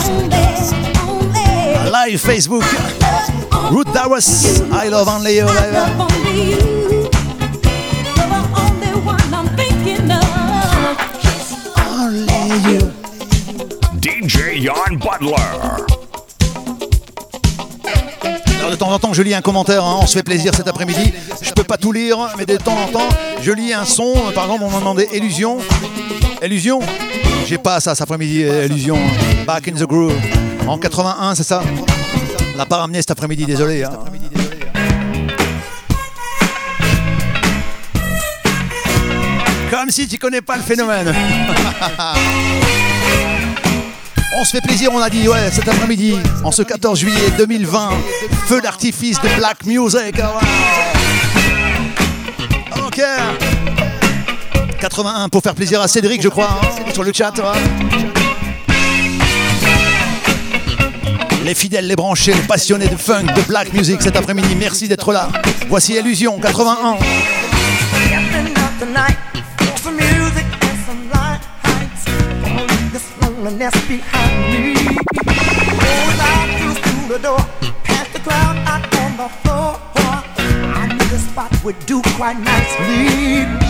Speaker 3: Live Facebook. Root Dawas, I Love Only You. Live.
Speaker 7: DJ Yann Butler.
Speaker 3: Alors de temps en temps, je lis un commentaire, hein. on se fait plaisir cet après-midi. Je peux pas tout lire, mais de temps en temps, je lis un son. Par exemple, on m'a demandé Illusion. Illusion j'ai pas ça, cet après-midi, illusion. Back in the groove. En 81, c'est ça? On l'a pas ramené cet après-midi, désolé. Hein. Comme si tu connais pas le phénomène. On se fait plaisir, on a dit, ouais, cet après-midi, en ce 14 juillet 2020, feu d'artifice de Black Music. Ah ok. 81 pour faire plaisir à Cédric, je crois, hein, sur le chat. Les fidèles, les branchés, les passionnés de funk, de black music cet après-midi, merci d'être là. Voici Illusion 81.
Speaker 17: quite nicely.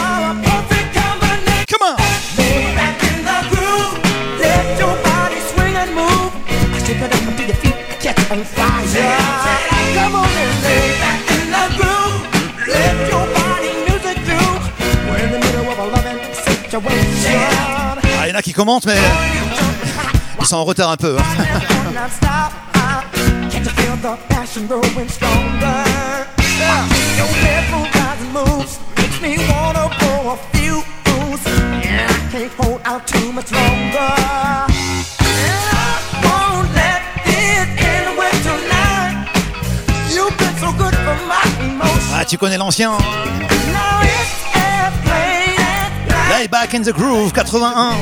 Speaker 3: qui commence, mais ils sont en retard un peu. Hein. Ah, tu connais l'ancien.
Speaker 17: Hein. Hein.
Speaker 3: Lay back in the groove 81.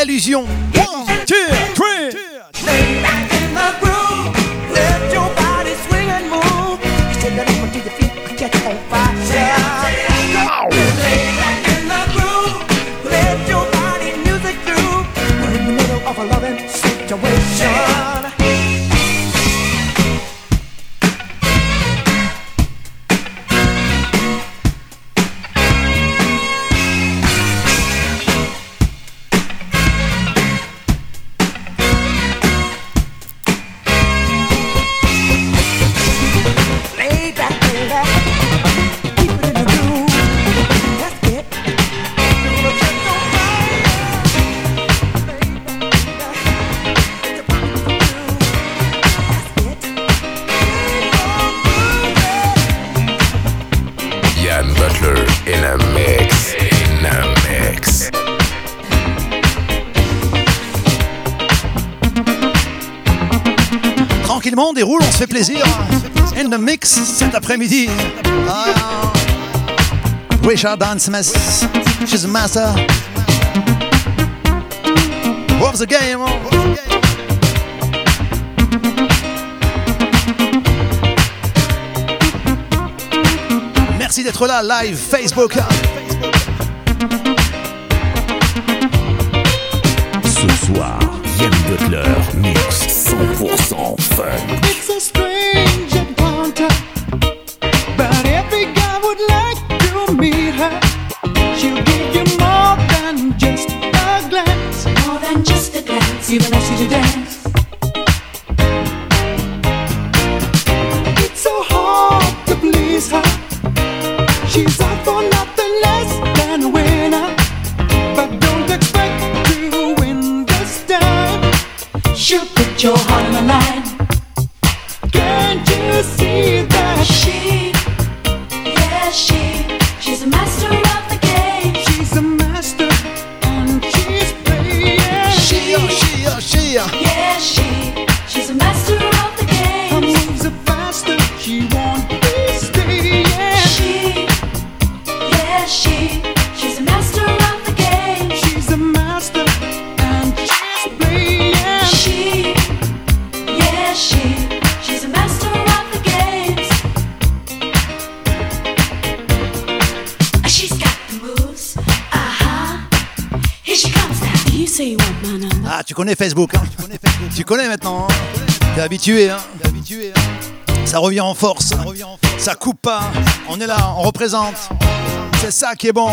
Speaker 3: Illusion. One, two, three.
Speaker 17: Lay back in the groove. In a
Speaker 4: mix, in a mix.
Speaker 3: Tranquillement, on déroule, on se fait plaisir. In the mix cet après-midi. Ah. Uh, Richard Dan Smith, she's a master. What's the game? What's the game? D'être là, live Facebook.
Speaker 8: Ce soir, Yann Butler.
Speaker 3: Facebook, tu, connais maintenant. Hein. T'es habitué, hein. Ça revient en force. Ça, revient coupe pas. On est là, on représente. C'est ça qui est bon.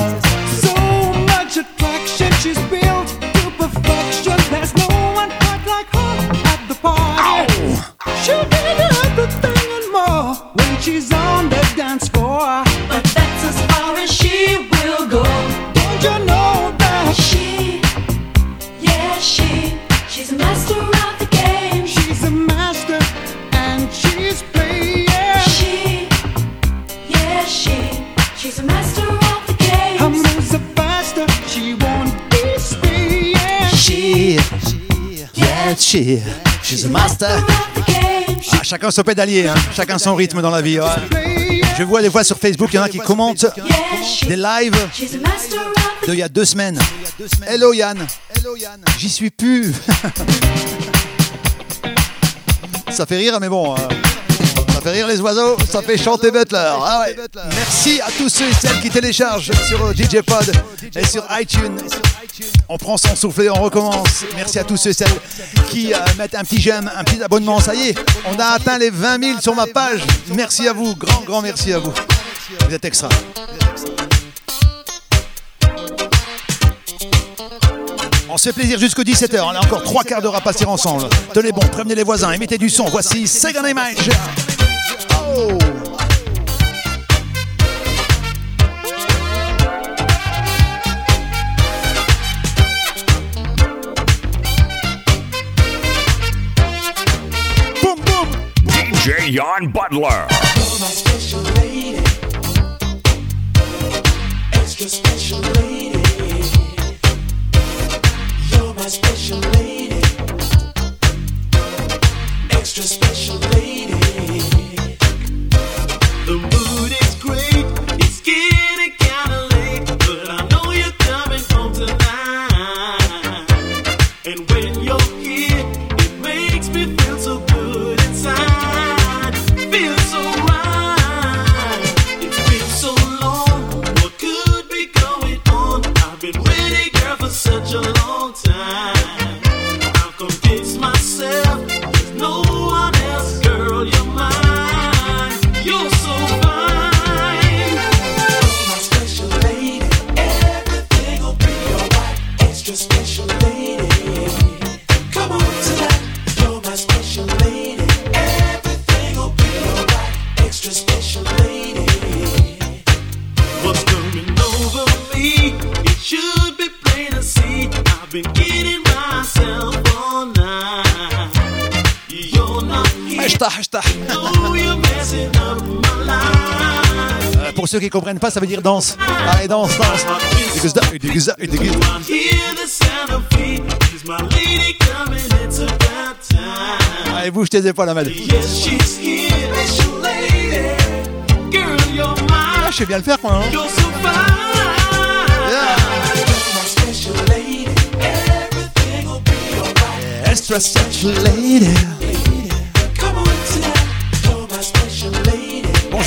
Speaker 18: She,
Speaker 7: she's a master.
Speaker 3: Ah, chacun son pédalier, hein. chacun son rythme dans la vie. Je vois des fois sur Facebook, il y en a qui commentent des lives d'il y a deux semaines. Hello Yann, j'y suis plus. ça fait rire, mais bon. ça rire les oiseaux, ça fait chanter Butler. Ah. Merci à tous ceux et celles qui téléchargent sur euh, DJ Pod et sur iTunes. On prend son souffle et on recommence. Merci à tous ceux et celles qui euh, mettent un petit j'aime, un petit abonnement. Ça y est, on a atteint les 20 000 sur ma page. Merci à vous, grand, grand merci à vous. Vous êtes extra. On se fait plaisir jusqu'au 17h. On a encore trois quarts d'heure à passer ensemble. Tenez bon, prévenez les voisins et mettez du son. Voici Second Image. Boom, boom.
Speaker 9: DJ Jan Butler.
Speaker 3: Pas, ça veut dire danse. Allez, danse, danse. Allez, bouge tes épaules,
Speaker 4: mine.
Speaker 3: Ah, je sais bien le faire, moi. hein.
Speaker 4: You're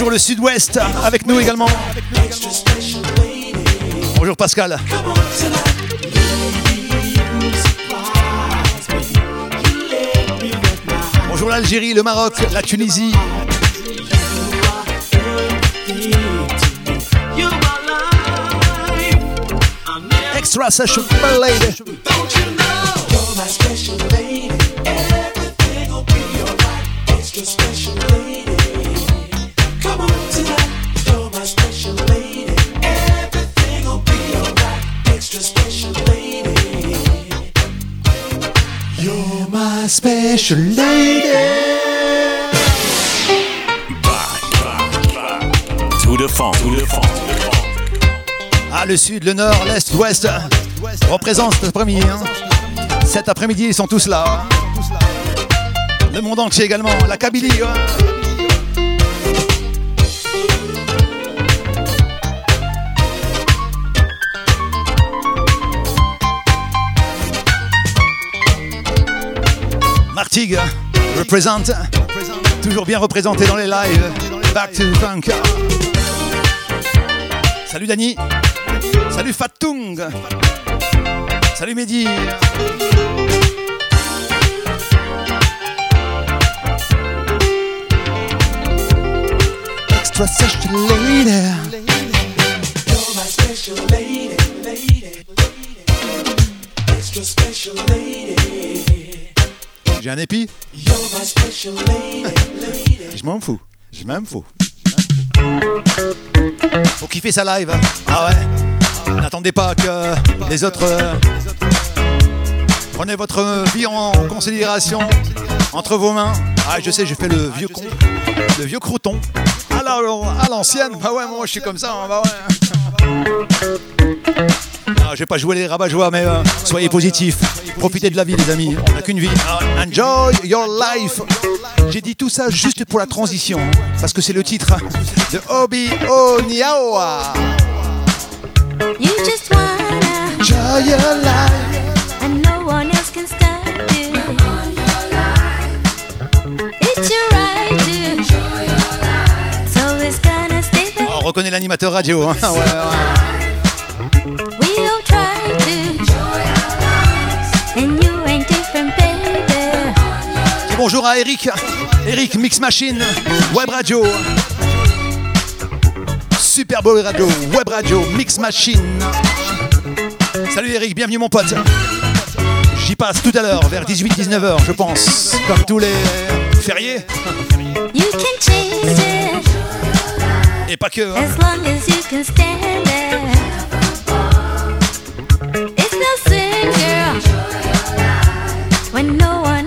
Speaker 3: Bonjour le sud-ouest, avec nous également. Bonjour Pascal. Bonjour l'Algérie, le Maroc, la Tunisie. Extra special lady.
Speaker 4: Special lady.
Speaker 3: Ah, le sud, le nord, l'est, l'ouest représentent cet après-midi. hein. Cet après-midi, ils sont tous là. hein. Le monde entier également, la Kabylie. hein. Martigues représente, toujours bien représenté dans les lives. Back to the funk. Salut Dani. Salut Fatung. Salut Mehdi. extra special lady.
Speaker 8: You're my special lady, lady, extra special lady.
Speaker 3: J'ai un épi. Je m'en fous. Je m'en fous. Faut kiffer sa live. hein. Ah ouais. N'attendez pas que les autres. euh, Prenez votre vie en considération entre vos mains. Ah, je sais, j'ai fait le vieux con, le vieux crouton. À l'ancienne, bah ouais, moi je suis comme ça, hein, bah ouais. Ah, je vais pas jouer les rabat-joie, mais euh, soyez positifs. Profitez de la vie, les amis. On n'a qu'une vie. Enjoy your life. J'ai dit tout ça juste pour la transition, parce que c'est le titre de Obi Oniaoa.
Speaker 14: You just wanna
Speaker 3: enjoy your life.
Speaker 14: and no one else can stop you. It's your right to enjoy your life. So it's gonna stay there.
Speaker 3: On reconnaît l'animateur radio. hein. Ouais, ouais. Bonjour à Eric. Eric Mix Machine, Web Radio. Super Bowl Radio, Web Radio, Mix Machine. Salut Eric, bienvenue mon pote. J'y passe tout à l'heure, vers 18-19h, je pense. Comme tous les fériés.
Speaker 14: You can chase it
Speaker 3: Et pas que. hein.
Speaker 14: as long as you can stand it. It's no sin, girl, when no one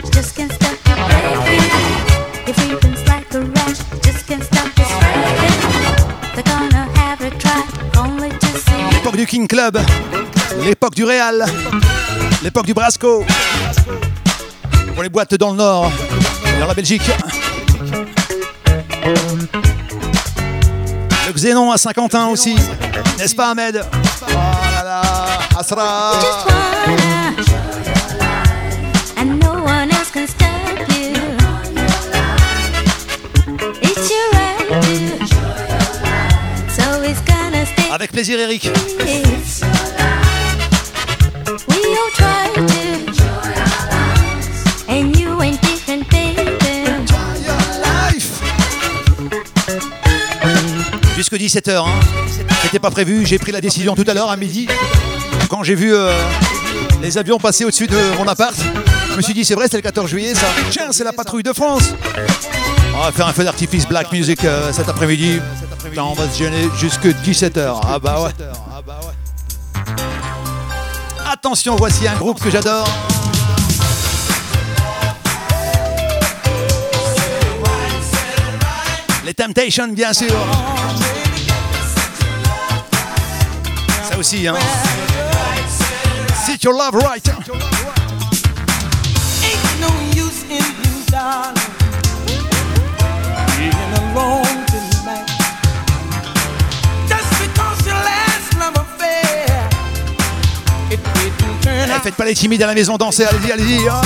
Speaker 3: du King Club, l'époque du Real, l'époque du Brasco. Pour les boîtes dans le nord, dans la Belgique. Le Xénon à Saint-Quentin aussi, n'est-ce pas Ahmed? Oh Asra Avec plaisir Eric. Jusque 17h, hein. C'était pas prévu, j'ai pris la décision tout à l'heure à midi. Quand j'ai vu euh, les avions passer au-dessus de mon appart, je me suis dit c'est vrai, c'est le 14 juillet ça. Tiens, c'est la patrouille de France. On va faire un feu d'artifice Black Music euh, cet après-midi. Putain, on va se gêner jusque 17h. Ah bah ouais. Attention, voici un groupe que j'adore. Les Temptations, bien sûr. Ça aussi, hein. Sit your love right.
Speaker 8: Ain't no use in you, darling, being alone
Speaker 3: faites pas les timides à la maison, dansez, allez-y, allez-y. hein.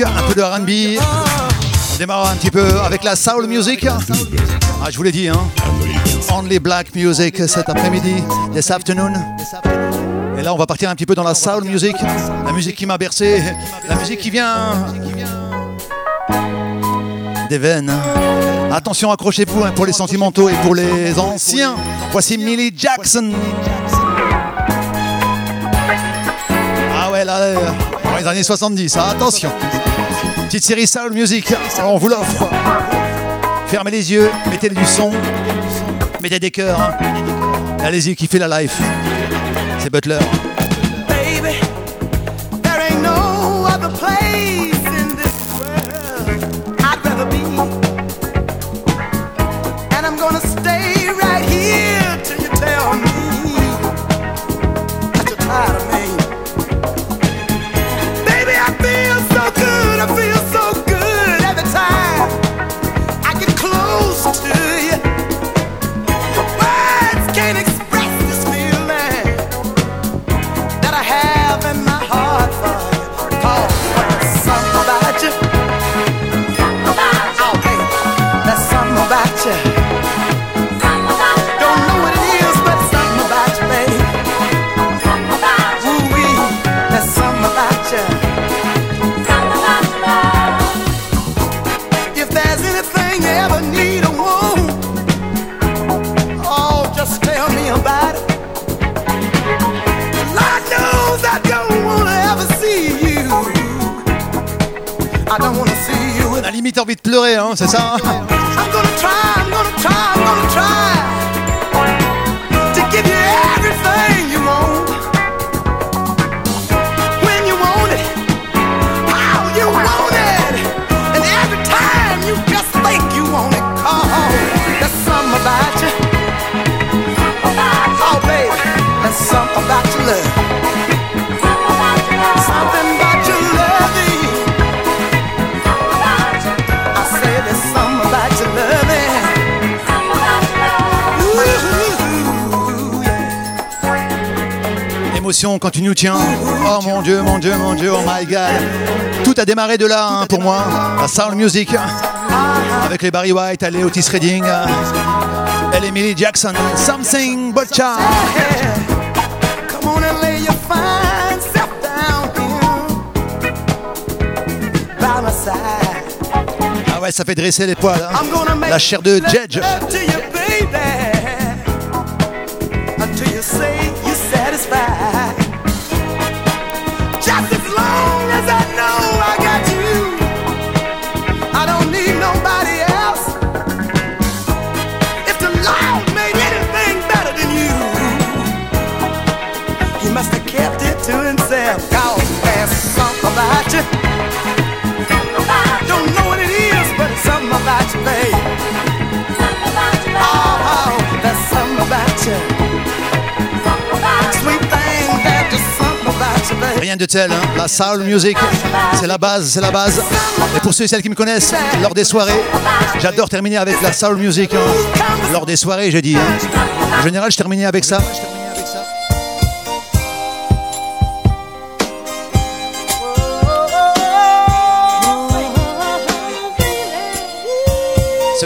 Speaker 3: Un peu de RB. On démarre un petit peu avec la soul music. Ah, je vous l'ai dit, hein. Only black music cet après-midi, this afternoon. Et là, on va partir un petit peu dans la soul music, la musique qui m'a bercé, la musique qui vient des veines. Attention, accrochez-vous hein, pour les sentimentaux et pour les anciens. Voici Millie Jackson. Ah ouais, là, dans les années 70, hein, attention. Petite série Soul Music, on vous l'offre. Fermez les yeux, mettez du son, mettez des cœurs. hein. Allez-y, kiffez la life. C'est Butler. Quand tu nous tiens. Oh mon dieu, mon dieu, mon dieu, oh my god. Tout a démarré de là hein, pour moi. La soul music. Avec les Barry White, les Otis Redding. Et les Millie Jackson. Something but child. Ah ouais, ça fait dresser les poils. hein. La chair de Jedge.
Speaker 8: love
Speaker 3: Rien de tel, hein. la soul music, c'est la base, c'est la base. Et pour ceux et celles qui me connaissent, lors des soirées, j'adore terminer avec la soul music. hein. Lors des soirées, j'ai dit. hein. En général, je terminais avec ça.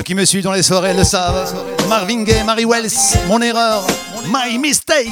Speaker 3: Qui me suivent dans les soirées le savent. Marvin Gaye, Mary Wells, mon erreur, my mistake.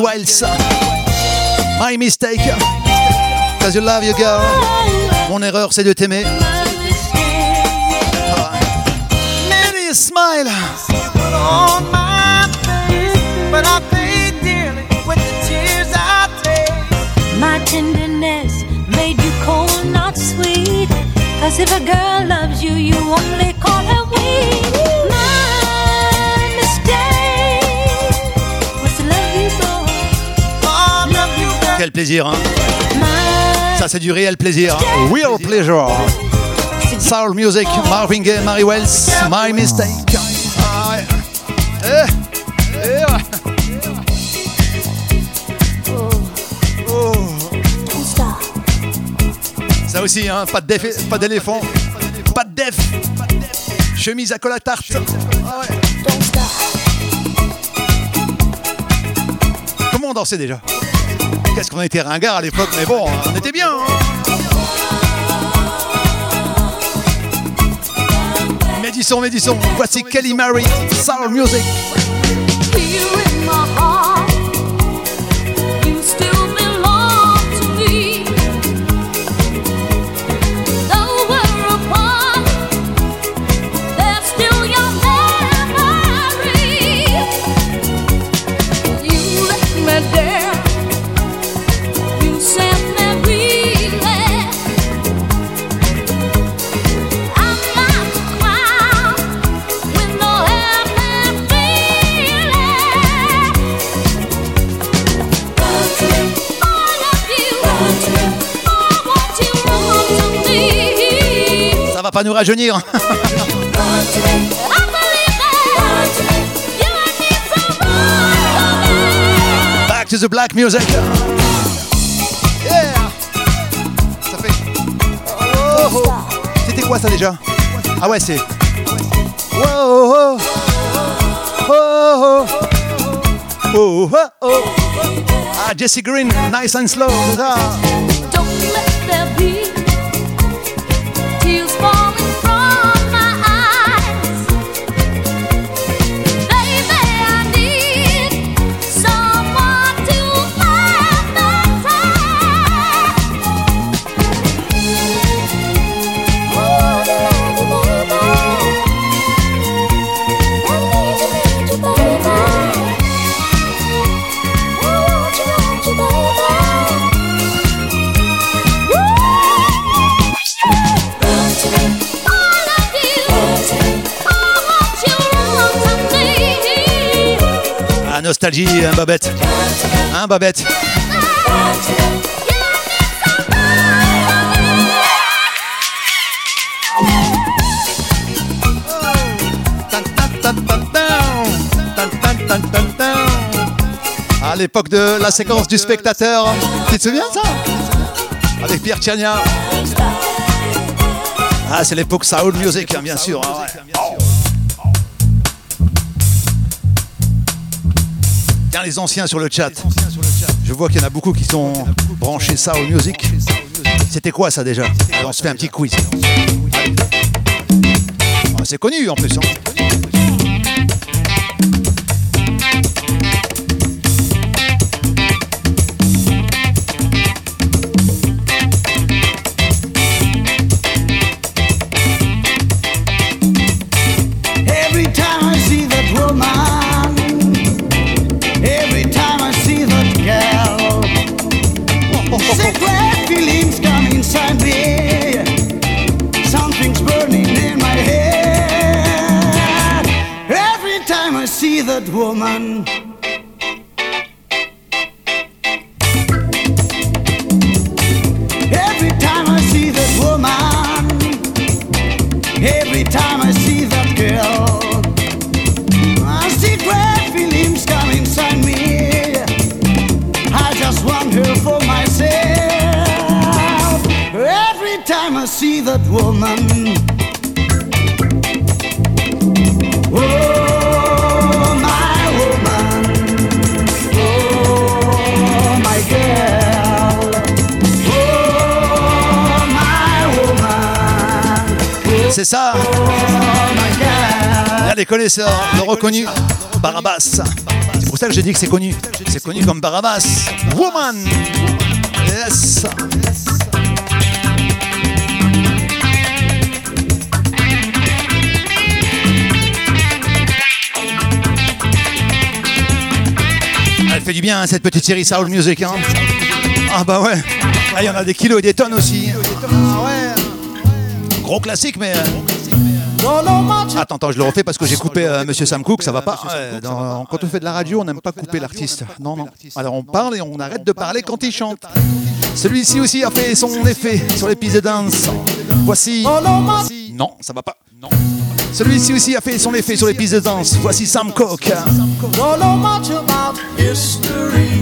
Speaker 3: Wiles. My mistake. Cause you love your girl. Mon erreur, c'est de t'aimer. Ah. Smile.
Speaker 8: tears I taste.
Speaker 16: My tenderness made you cold, not sweet. Cause if a girl loves you, you only call her weak.
Speaker 3: Quel plaisir, hein. Ça, c'est du réel plaisir. Real pleasure. Soul music, Marvin Gaye, Mary Wells, My Mistake. Ah ouais. Eh, eh, ouais. Oh. Ça aussi, hein, pas d'éléphant, pas de def, chemise à col à tarte. Ah ouais. Comment on dansait déjà? Qu'est-ce qu'on était ringard à l'époque, mais bon, on était bien. hein. Médisson, voici Kelly Mary, Soul Music. Pas nous rajeunir. Back to the black music. Ça fait. Oh, oh. C'était quoi ça déjà Ah ouais, c'est. Oh, oh, oh, oh. Ah, Jesse Green, nice and slow. Nostalgie, hein, Babette. Hein, Babette À l'époque de la séquence du spectateur. Tu te souviens ça Avec Pierre Tchania. Ah, c'est l'époque Soul Music, hein, bien sûr. ouais. Tiens, les anciens sur le chat. Je vois qu'il y en a beaucoup qui sont branchés Soul Music. C'était quoi ça déjà On se fait un petit quiz. Ah, c'est connu en plus. hein.
Speaker 19: time I see that woman. Every time I see that woman. Every time I see that girl. Feelings come inside me. I just want her for myself. Every time I see that woman.
Speaker 3: C'est ça Là, les connaisseurs l'ont reconnu. Barabbas. C'est pour ça que j'ai dit que c'est connu. C'est connu comme Barabbas. Woman Yes Elle fait du bien, hein, cette petite série Soul Music. hein. Ah bah ouais. Ah, Il y en a des kilos et des tonnes aussi. Ah. Gros classique, mais. euh, Attends, attends, je le refais parce que j'ai coupé euh, Monsieur Sam Cooke, ça va pas. Ouais, dans- quand on fait de la radio, on n'aime pas couper l'artiste. Non, non. Alors on parle et on arrête de parler quand il chante. Celui-ci aussi a fait son effet sur les pistes de danse. Voici. Non, ça va pas. Non. Celui-ci aussi a fait son effet sur les pistes de danse. Voici Sam Cooke.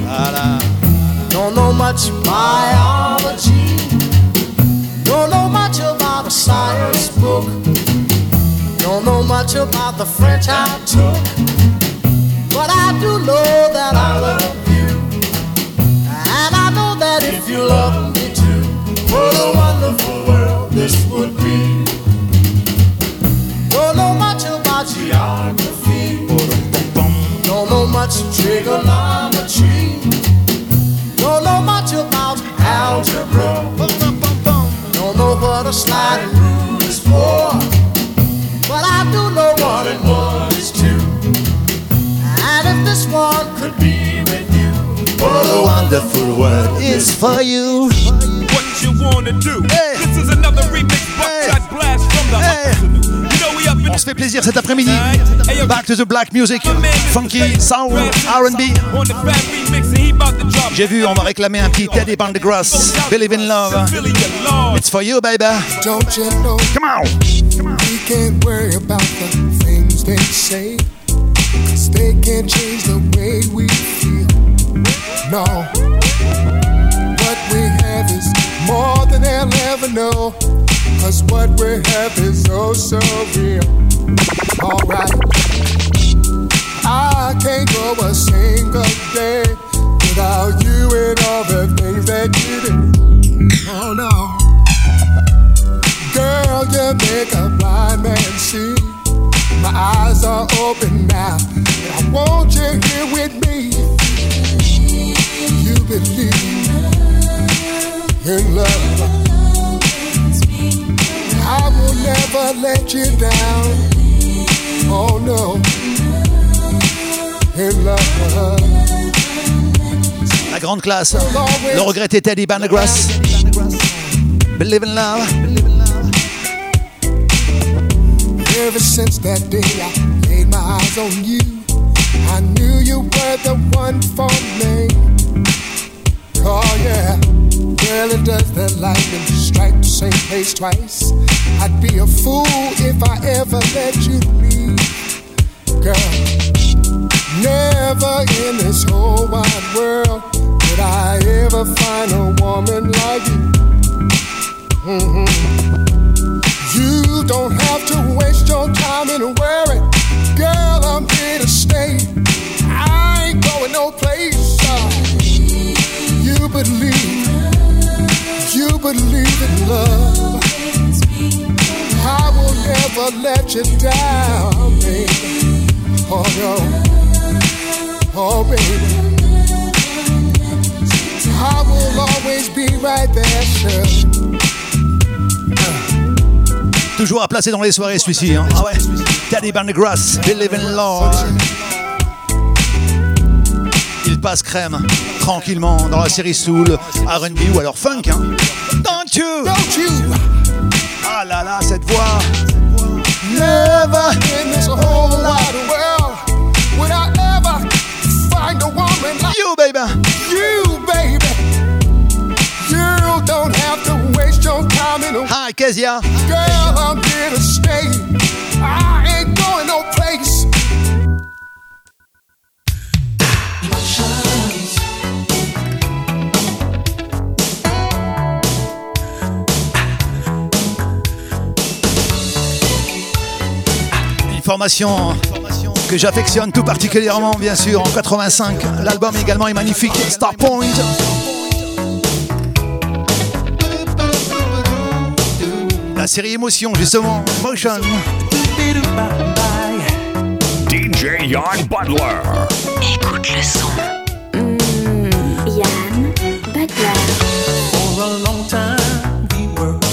Speaker 3: Voilà.
Speaker 8: Don't know much biology. Don't know much about a science book. Don't know much about the French I took. But I do know that I love you. And I know that if you love me too, what a wonderful world this would be. Don't know much about geography. Don't know much trigonometry. Don't know much about algebra. Don't what a sliding rule is for. But I do know one and one is two. And if this one could be with you, what a
Speaker 3: wonderful world is for you.
Speaker 20: What you wanna do? This is another remix buckshot blast from the Absolute.
Speaker 3: On se fait plaisir cet après-midi. Back to the black music. Funky, soul, R&B.
Speaker 20: on.
Speaker 3: J'ai vu, on va réclamer un petit Teddy Pendergrass. Believe in love. It's for you, baby.
Speaker 21: Don't you know?
Speaker 3: Come on.
Speaker 21: We can't worry about the things they say? Cause they can't change the way we feel. No. What we have is more than they'll ever know. Cause what we have is oh so real. Alright. I can't go a single day without you and all the things that you do. Oh no. Girl, you make a blind man see. My eyes are open now. I want you here with me. You believe in love. I will never let you down. Oh no. In love.
Speaker 3: La grande classe. Le regretté Teddy Pendergrass. Believe in love.
Speaker 21: Ever since that day I laid my eyes on you, I knew you were the one for me. Oh yeah, well it does the lightning strike the same place twice. I'd be a fool if I ever let you leave, girl. Never in this whole wide world would I ever find a woman like you. Mhm. You don't have to waste your time in worry. Girl, I'm here to stay. I ain't going no place. Uh, you believe, you believe in love. I will never let you down, baby. Oh no, oh baby. I will always be right there, sure.
Speaker 3: Toujours à placer dans les soirées celui-ci. hein. Ah ouais. Teddy Pendergrass. Believe in love. Il passe crème tranquillement dans la série Soul, R&B ou alors funk. Hein. Don't you?
Speaker 21: Don't you?
Speaker 3: Ah là là, cette voix.
Speaker 21: Never in this whole wide world would I ever find a woman like
Speaker 3: you, baby.
Speaker 21: You, baby. You don't have to waste your time in a
Speaker 3: Hi, Kezia.
Speaker 21: Girl, I'm here to stay.
Speaker 3: Formation que j'affectionne tout particulièrement, bien sûr, en 85. L'album également est magnifique, Star Point. La série Émotion, justement, Motion.
Speaker 5: DJ Yann Butler.
Speaker 22: Écoute le son.
Speaker 23: Yann Butler.
Speaker 9: For a long time we were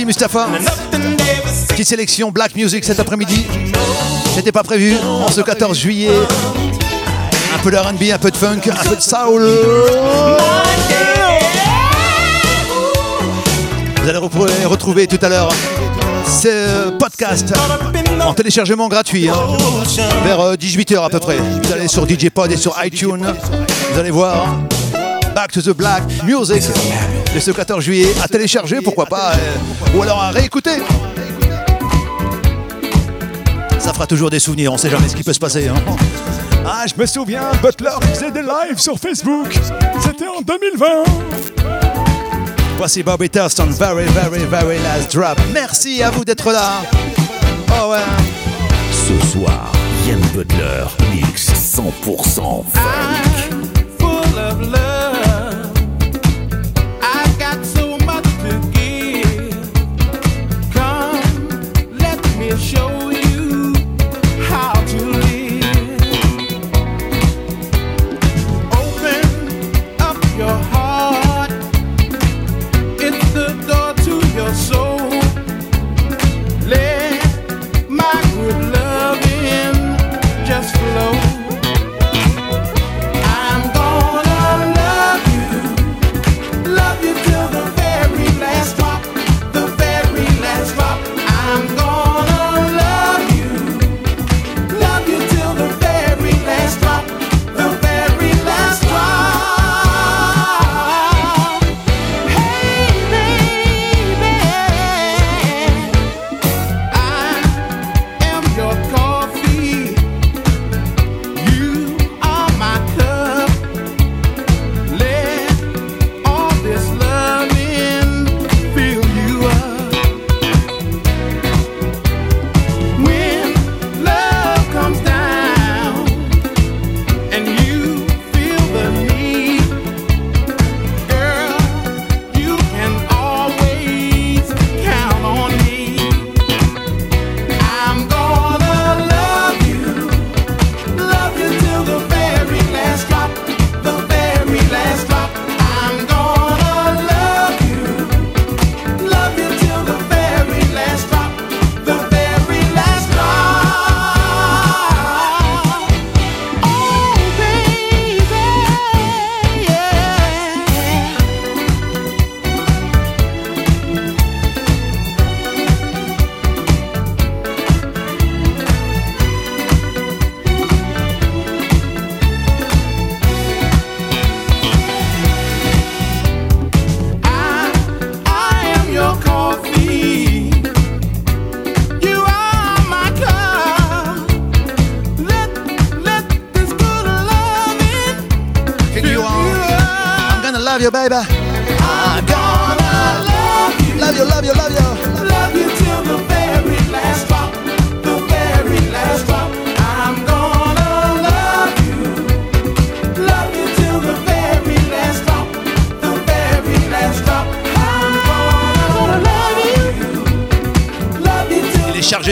Speaker 3: Merci Mustapha. Petite sélection Black Music cet après-midi. C'était pas prévu en ce 14 juillet. Un peu de RB, un peu de funk, un peu de soul. Vous allez retrouver, tout à l'heure ce podcast en téléchargement gratuit hein, vers 18h à peu près. Vous allez sur DJ Pod et sur iTunes. Vous allez voir Back to the Black Music de ce 14 juillet à télécharger, pourquoi pas, euh, ou alors à réécouter. Ça fera toujours des souvenirs, on sait jamais ce qui peut se passer. hein. Ah, je me souviens, Butler faisait des lives sur Facebook. C'était en 2020. Voici Bobby Thurston, very, very, very last drop. Merci à vous d'être là. Oh ouais.
Speaker 8: Ce soir, Yann Butler mix 100% funk.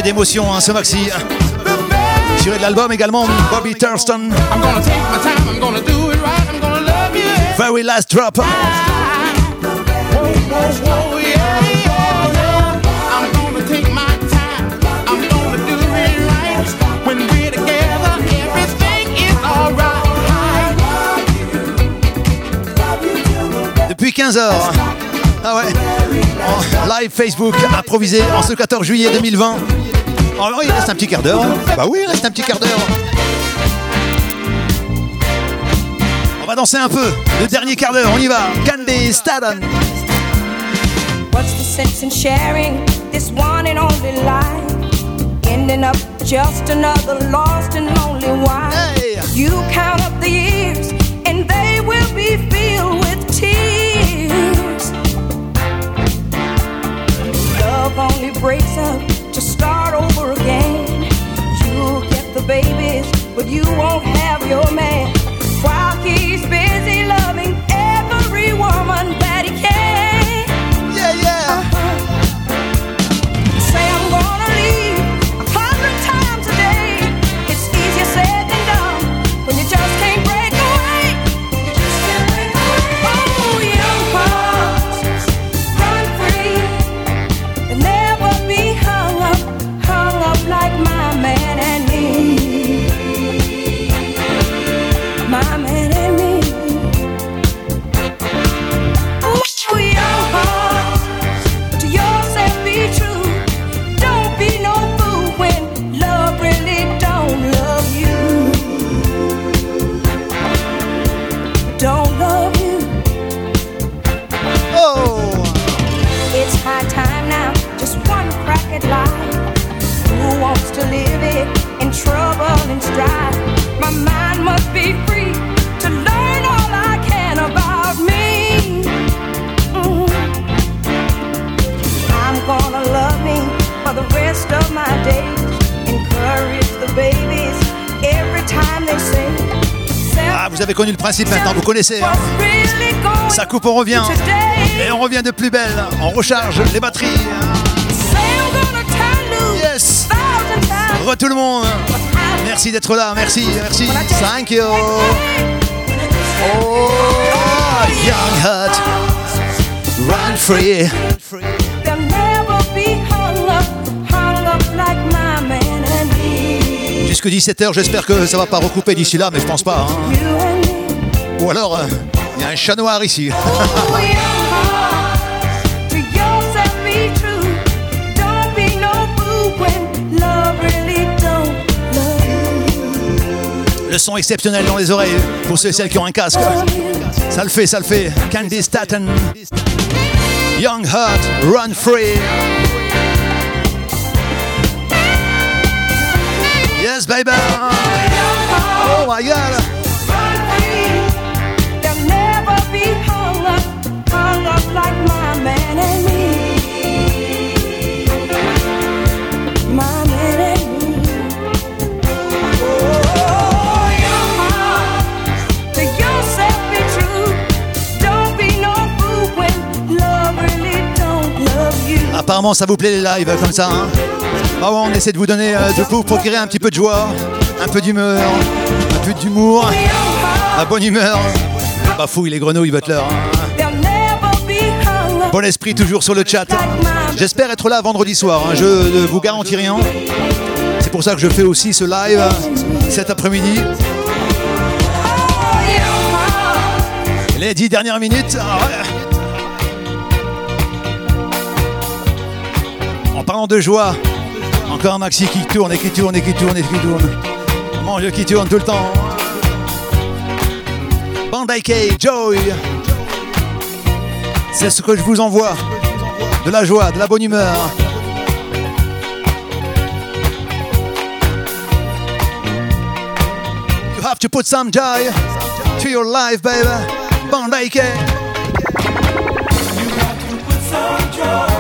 Speaker 3: D'émotions, hein, ce maxi. Tiré de l'album également, Bobby Thurston. Very last drop. Depuis 15 heures. Ah ouais. En live Facebook, improvisé en ce 14 juillet 2020. Alors il reste un petit quart d'heure. Bah oui, il reste un petit quart d'heure. On va danser un peu. Le dernier quart d'heure, on y va. Candy Staden.
Speaker 7: What's the sense in sharing this one and only life? Ending up just another lost and lonely wife. You count up the years, and they will be filled with tears. Love only breaks up start over again. You'll get the babies, but you won't have your man. While he's busy loving every woman
Speaker 3: vous avez connu le principe maintenant, vous connaissez. hein. Ça coupe, on revient. Et on revient de plus belle. On recharge les batteries. Yes. Re tout le monde. Merci d'être là, merci, merci. Thank you. Oh, young heart, run free.
Speaker 7: Me.
Speaker 3: Jusque 17h, j'espère que ça va pas recouper d'ici là, mais je pense pas. hein. Ou alors, euh, il y a un chat noir ici. Le son exceptionnel dans les oreilles pour ceux et celles qui ont un casque. Ça le fait, ça le fait. Candy Staten. Young Heart, Run Free. Apparemment, ça vous plaît les lives comme ça. Hein ah ouais, on essaie de vous donner, euh, de vous procurer un petit peu de joie, un peu d'humeur, un peu d'humour, la bonne humeur. Pas fou, les grenouilles, Butler. hein. Bon esprit toujours sur le chat. J'espère être là vendredi soir. hein. Je ne vous garantis rien. C'est pour ça que je fais aussi ce live cet après-midi. Les dix dernières minutes. ah. En parlant de joie, encore un maxi qui tourne et qui tourne et qui tourne et qui tourne. Mon Dieu, qui tourne tout le temps. Bandai K, Joy. C'est ce que je vous envoie. De la joie, de la bonne humeur. You have to put some joy to your life, baby. Bandai K.
Speaker 8: You have to put some joy.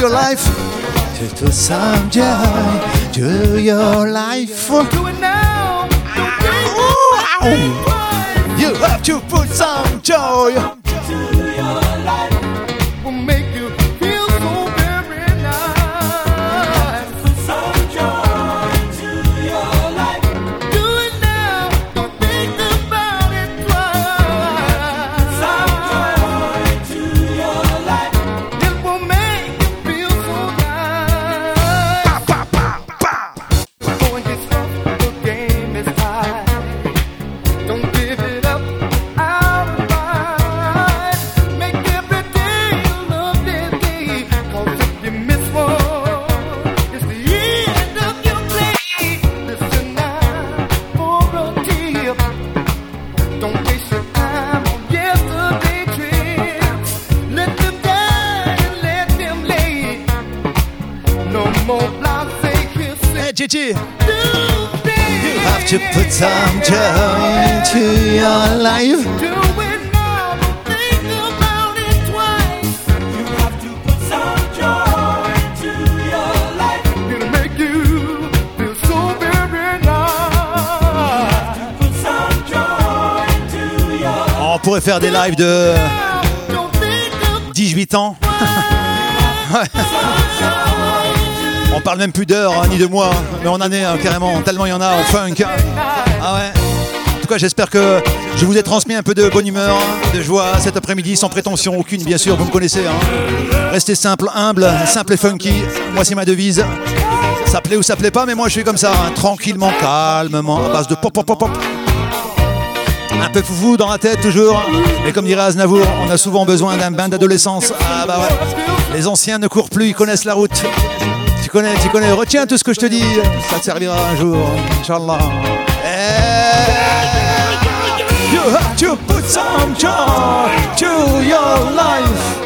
Speaker 8: Your life. Some joy to your life. Do it now. You have to put some joy. On
Speaker 3: pourrait faire des lives de 18 ans. On parle même plus d'heures hein, ni de mois, mais on en est hein, carrément, tellement il y en a en funk. Ah ouais. En tout cas, j'espère que je vous ai transmis un peu de bonne humeur, de joie cet après-midi, sans prétention aucune, bien sûr, vous me connaissez. hein. Restez simple, humble, simple et funky. Moi, c'est ma devise. Ça plaît ou ça plaît pas, mais moi, je suis comme ça, hein, tranquillement, calmement, à base de pop, pop, pop, pop. Un peu foufou dans la tête toujours. Mais comme dirait Aznavour, on a souvent besoin d'un bain d'adolescence. Ah bah ouais. Les anciens ne courent plus, ils connaissent la route. Tu connais, tu connais. Retiens tout ce que je te dis. Ça te servira un jour, Inch'Allah. You have to put some joy to your life.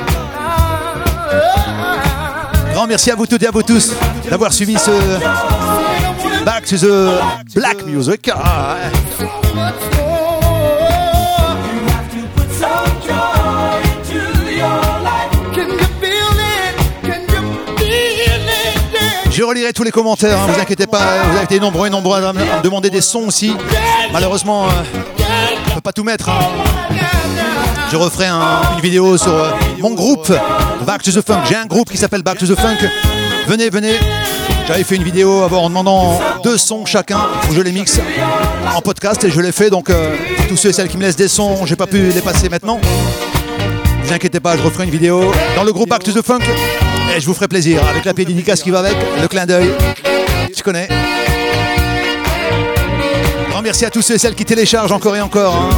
Speaker 3: Grand merci à vous toutes et à vous tous d'avoir suivi ce Back to the Black Music. Ah. Je relirai tous les commentaires, hein, vous inquiétez pas, vous avez été nombreux et nombreux à me demander des sons aussi. Malheureusement, euh, on peut pas tout mettre. hein. Je referai un- une vidéo sur euh, mon groupe Back to the Funk. J'ai un groupe qui s'appelle Back to the Funk. Venez, venez. J'avais fait une vidéo avant en demandant deux sons chacun où je les mixe en podcast et je l'ai fait. Donc euh, tous ceux et celles qui me laissent des sons, j'ai pas pu les passer maintenant. Ne vous inquiétez pas, je referai une vidéo dans le groupe Back to the Funk et je vous ferai plaisir avec la dédicace qui va avec, le clin d'œil. Tu connais. Grand merci à tous ceux et celles qui téléchargent encore et encore. hein.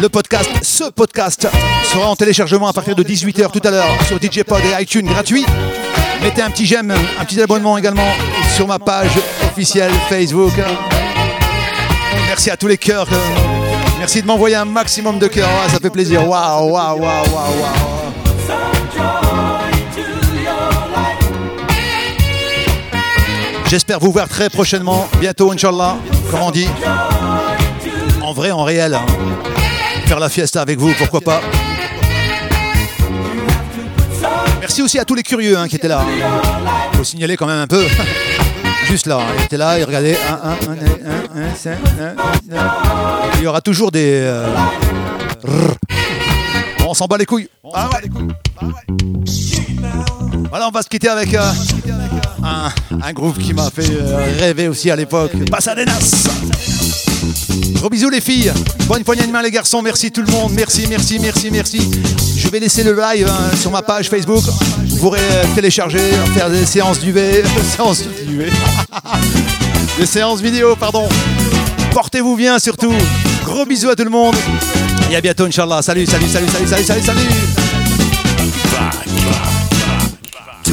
Speaker 3: Le podcast, ce podcast sera en téléchargement à partir de 18h tout à l'heure sur DJ Pod et iTunes gratuit. Mettez un petit j'aime, un petit abonnement également sur ma page officielle Facebook. Merci à tous les cœurs. Merci de m'envoyer un maximum de cœurs. Ah, ça fait plaisir. Waouh, waouh, waouh, waouh, waouh. J'espère vous voir très prochainement, bientôt, Inch'Allah, comme on dit. En vrai, en réel. Hein. Faire la fiesta avec vous, pourquoi pas. Merci aussi à tous les curieux hein, qui étaient là. Faut signaler quand même un peu. Juste là, hein. ils étaient là, ils regardaient. Il y aura toujours des. Euh, on s'en bat les couilles. On les couilles. Ah ouais. Ah voilà, on va se quitter avec euh, un, groupe qui m'a fait euh, rêver aussi à l'époque. Pasadenas. Gros bisous les filles. Bonne poignée de main les garçons. Merci tout le monde. Merci, merci, merci, merci. Je vais laisser le live hein, sur ma page Facebook. Vous pourrez euh, télécharger, faire des séances d'UV. séances d'UV. des séances vidéo, pardon. Portez-vous bien surtout. Gros bisous à tout le monde. Et à bientôt, Inch'Allah. Salut, salut, salut, salut, salut, salut, salut.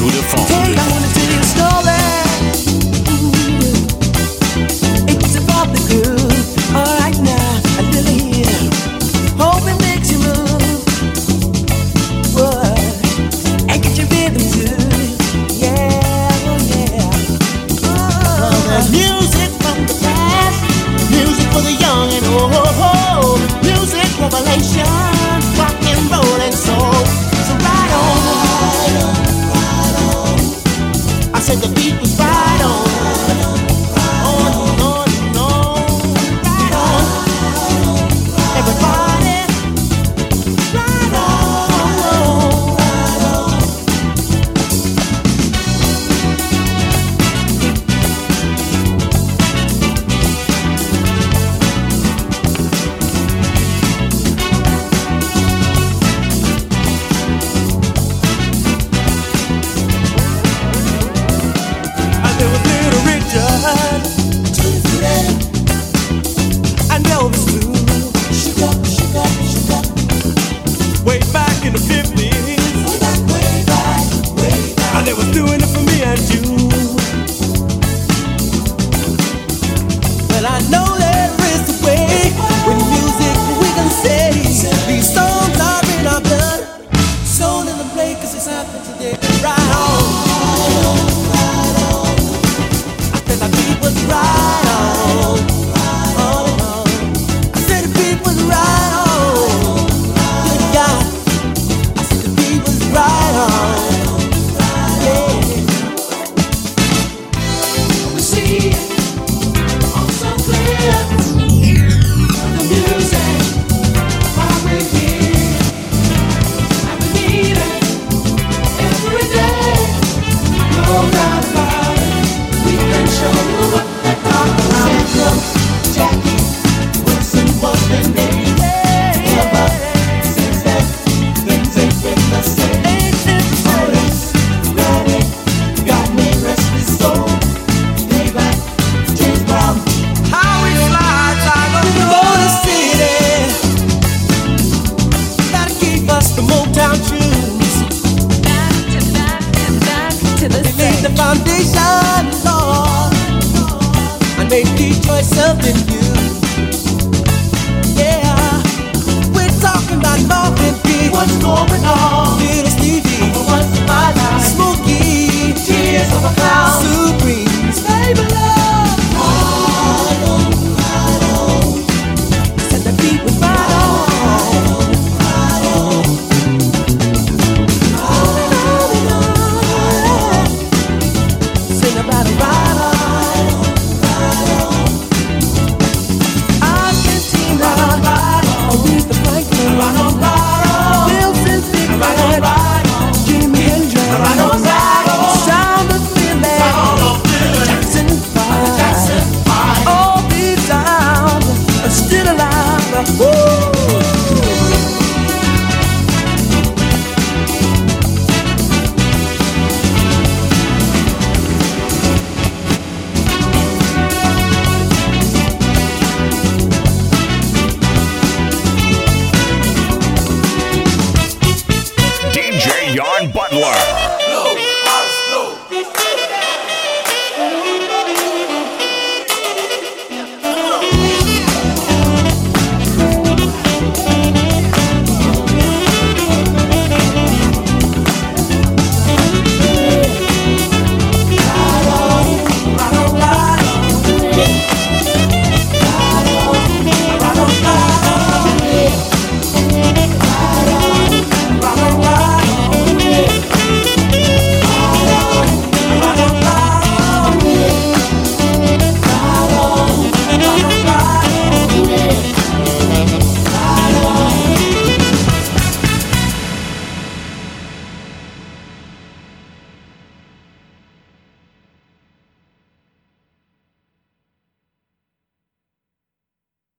Speaker 4: to the phone.
Speaker 8: Hey,
Speaker 9: presente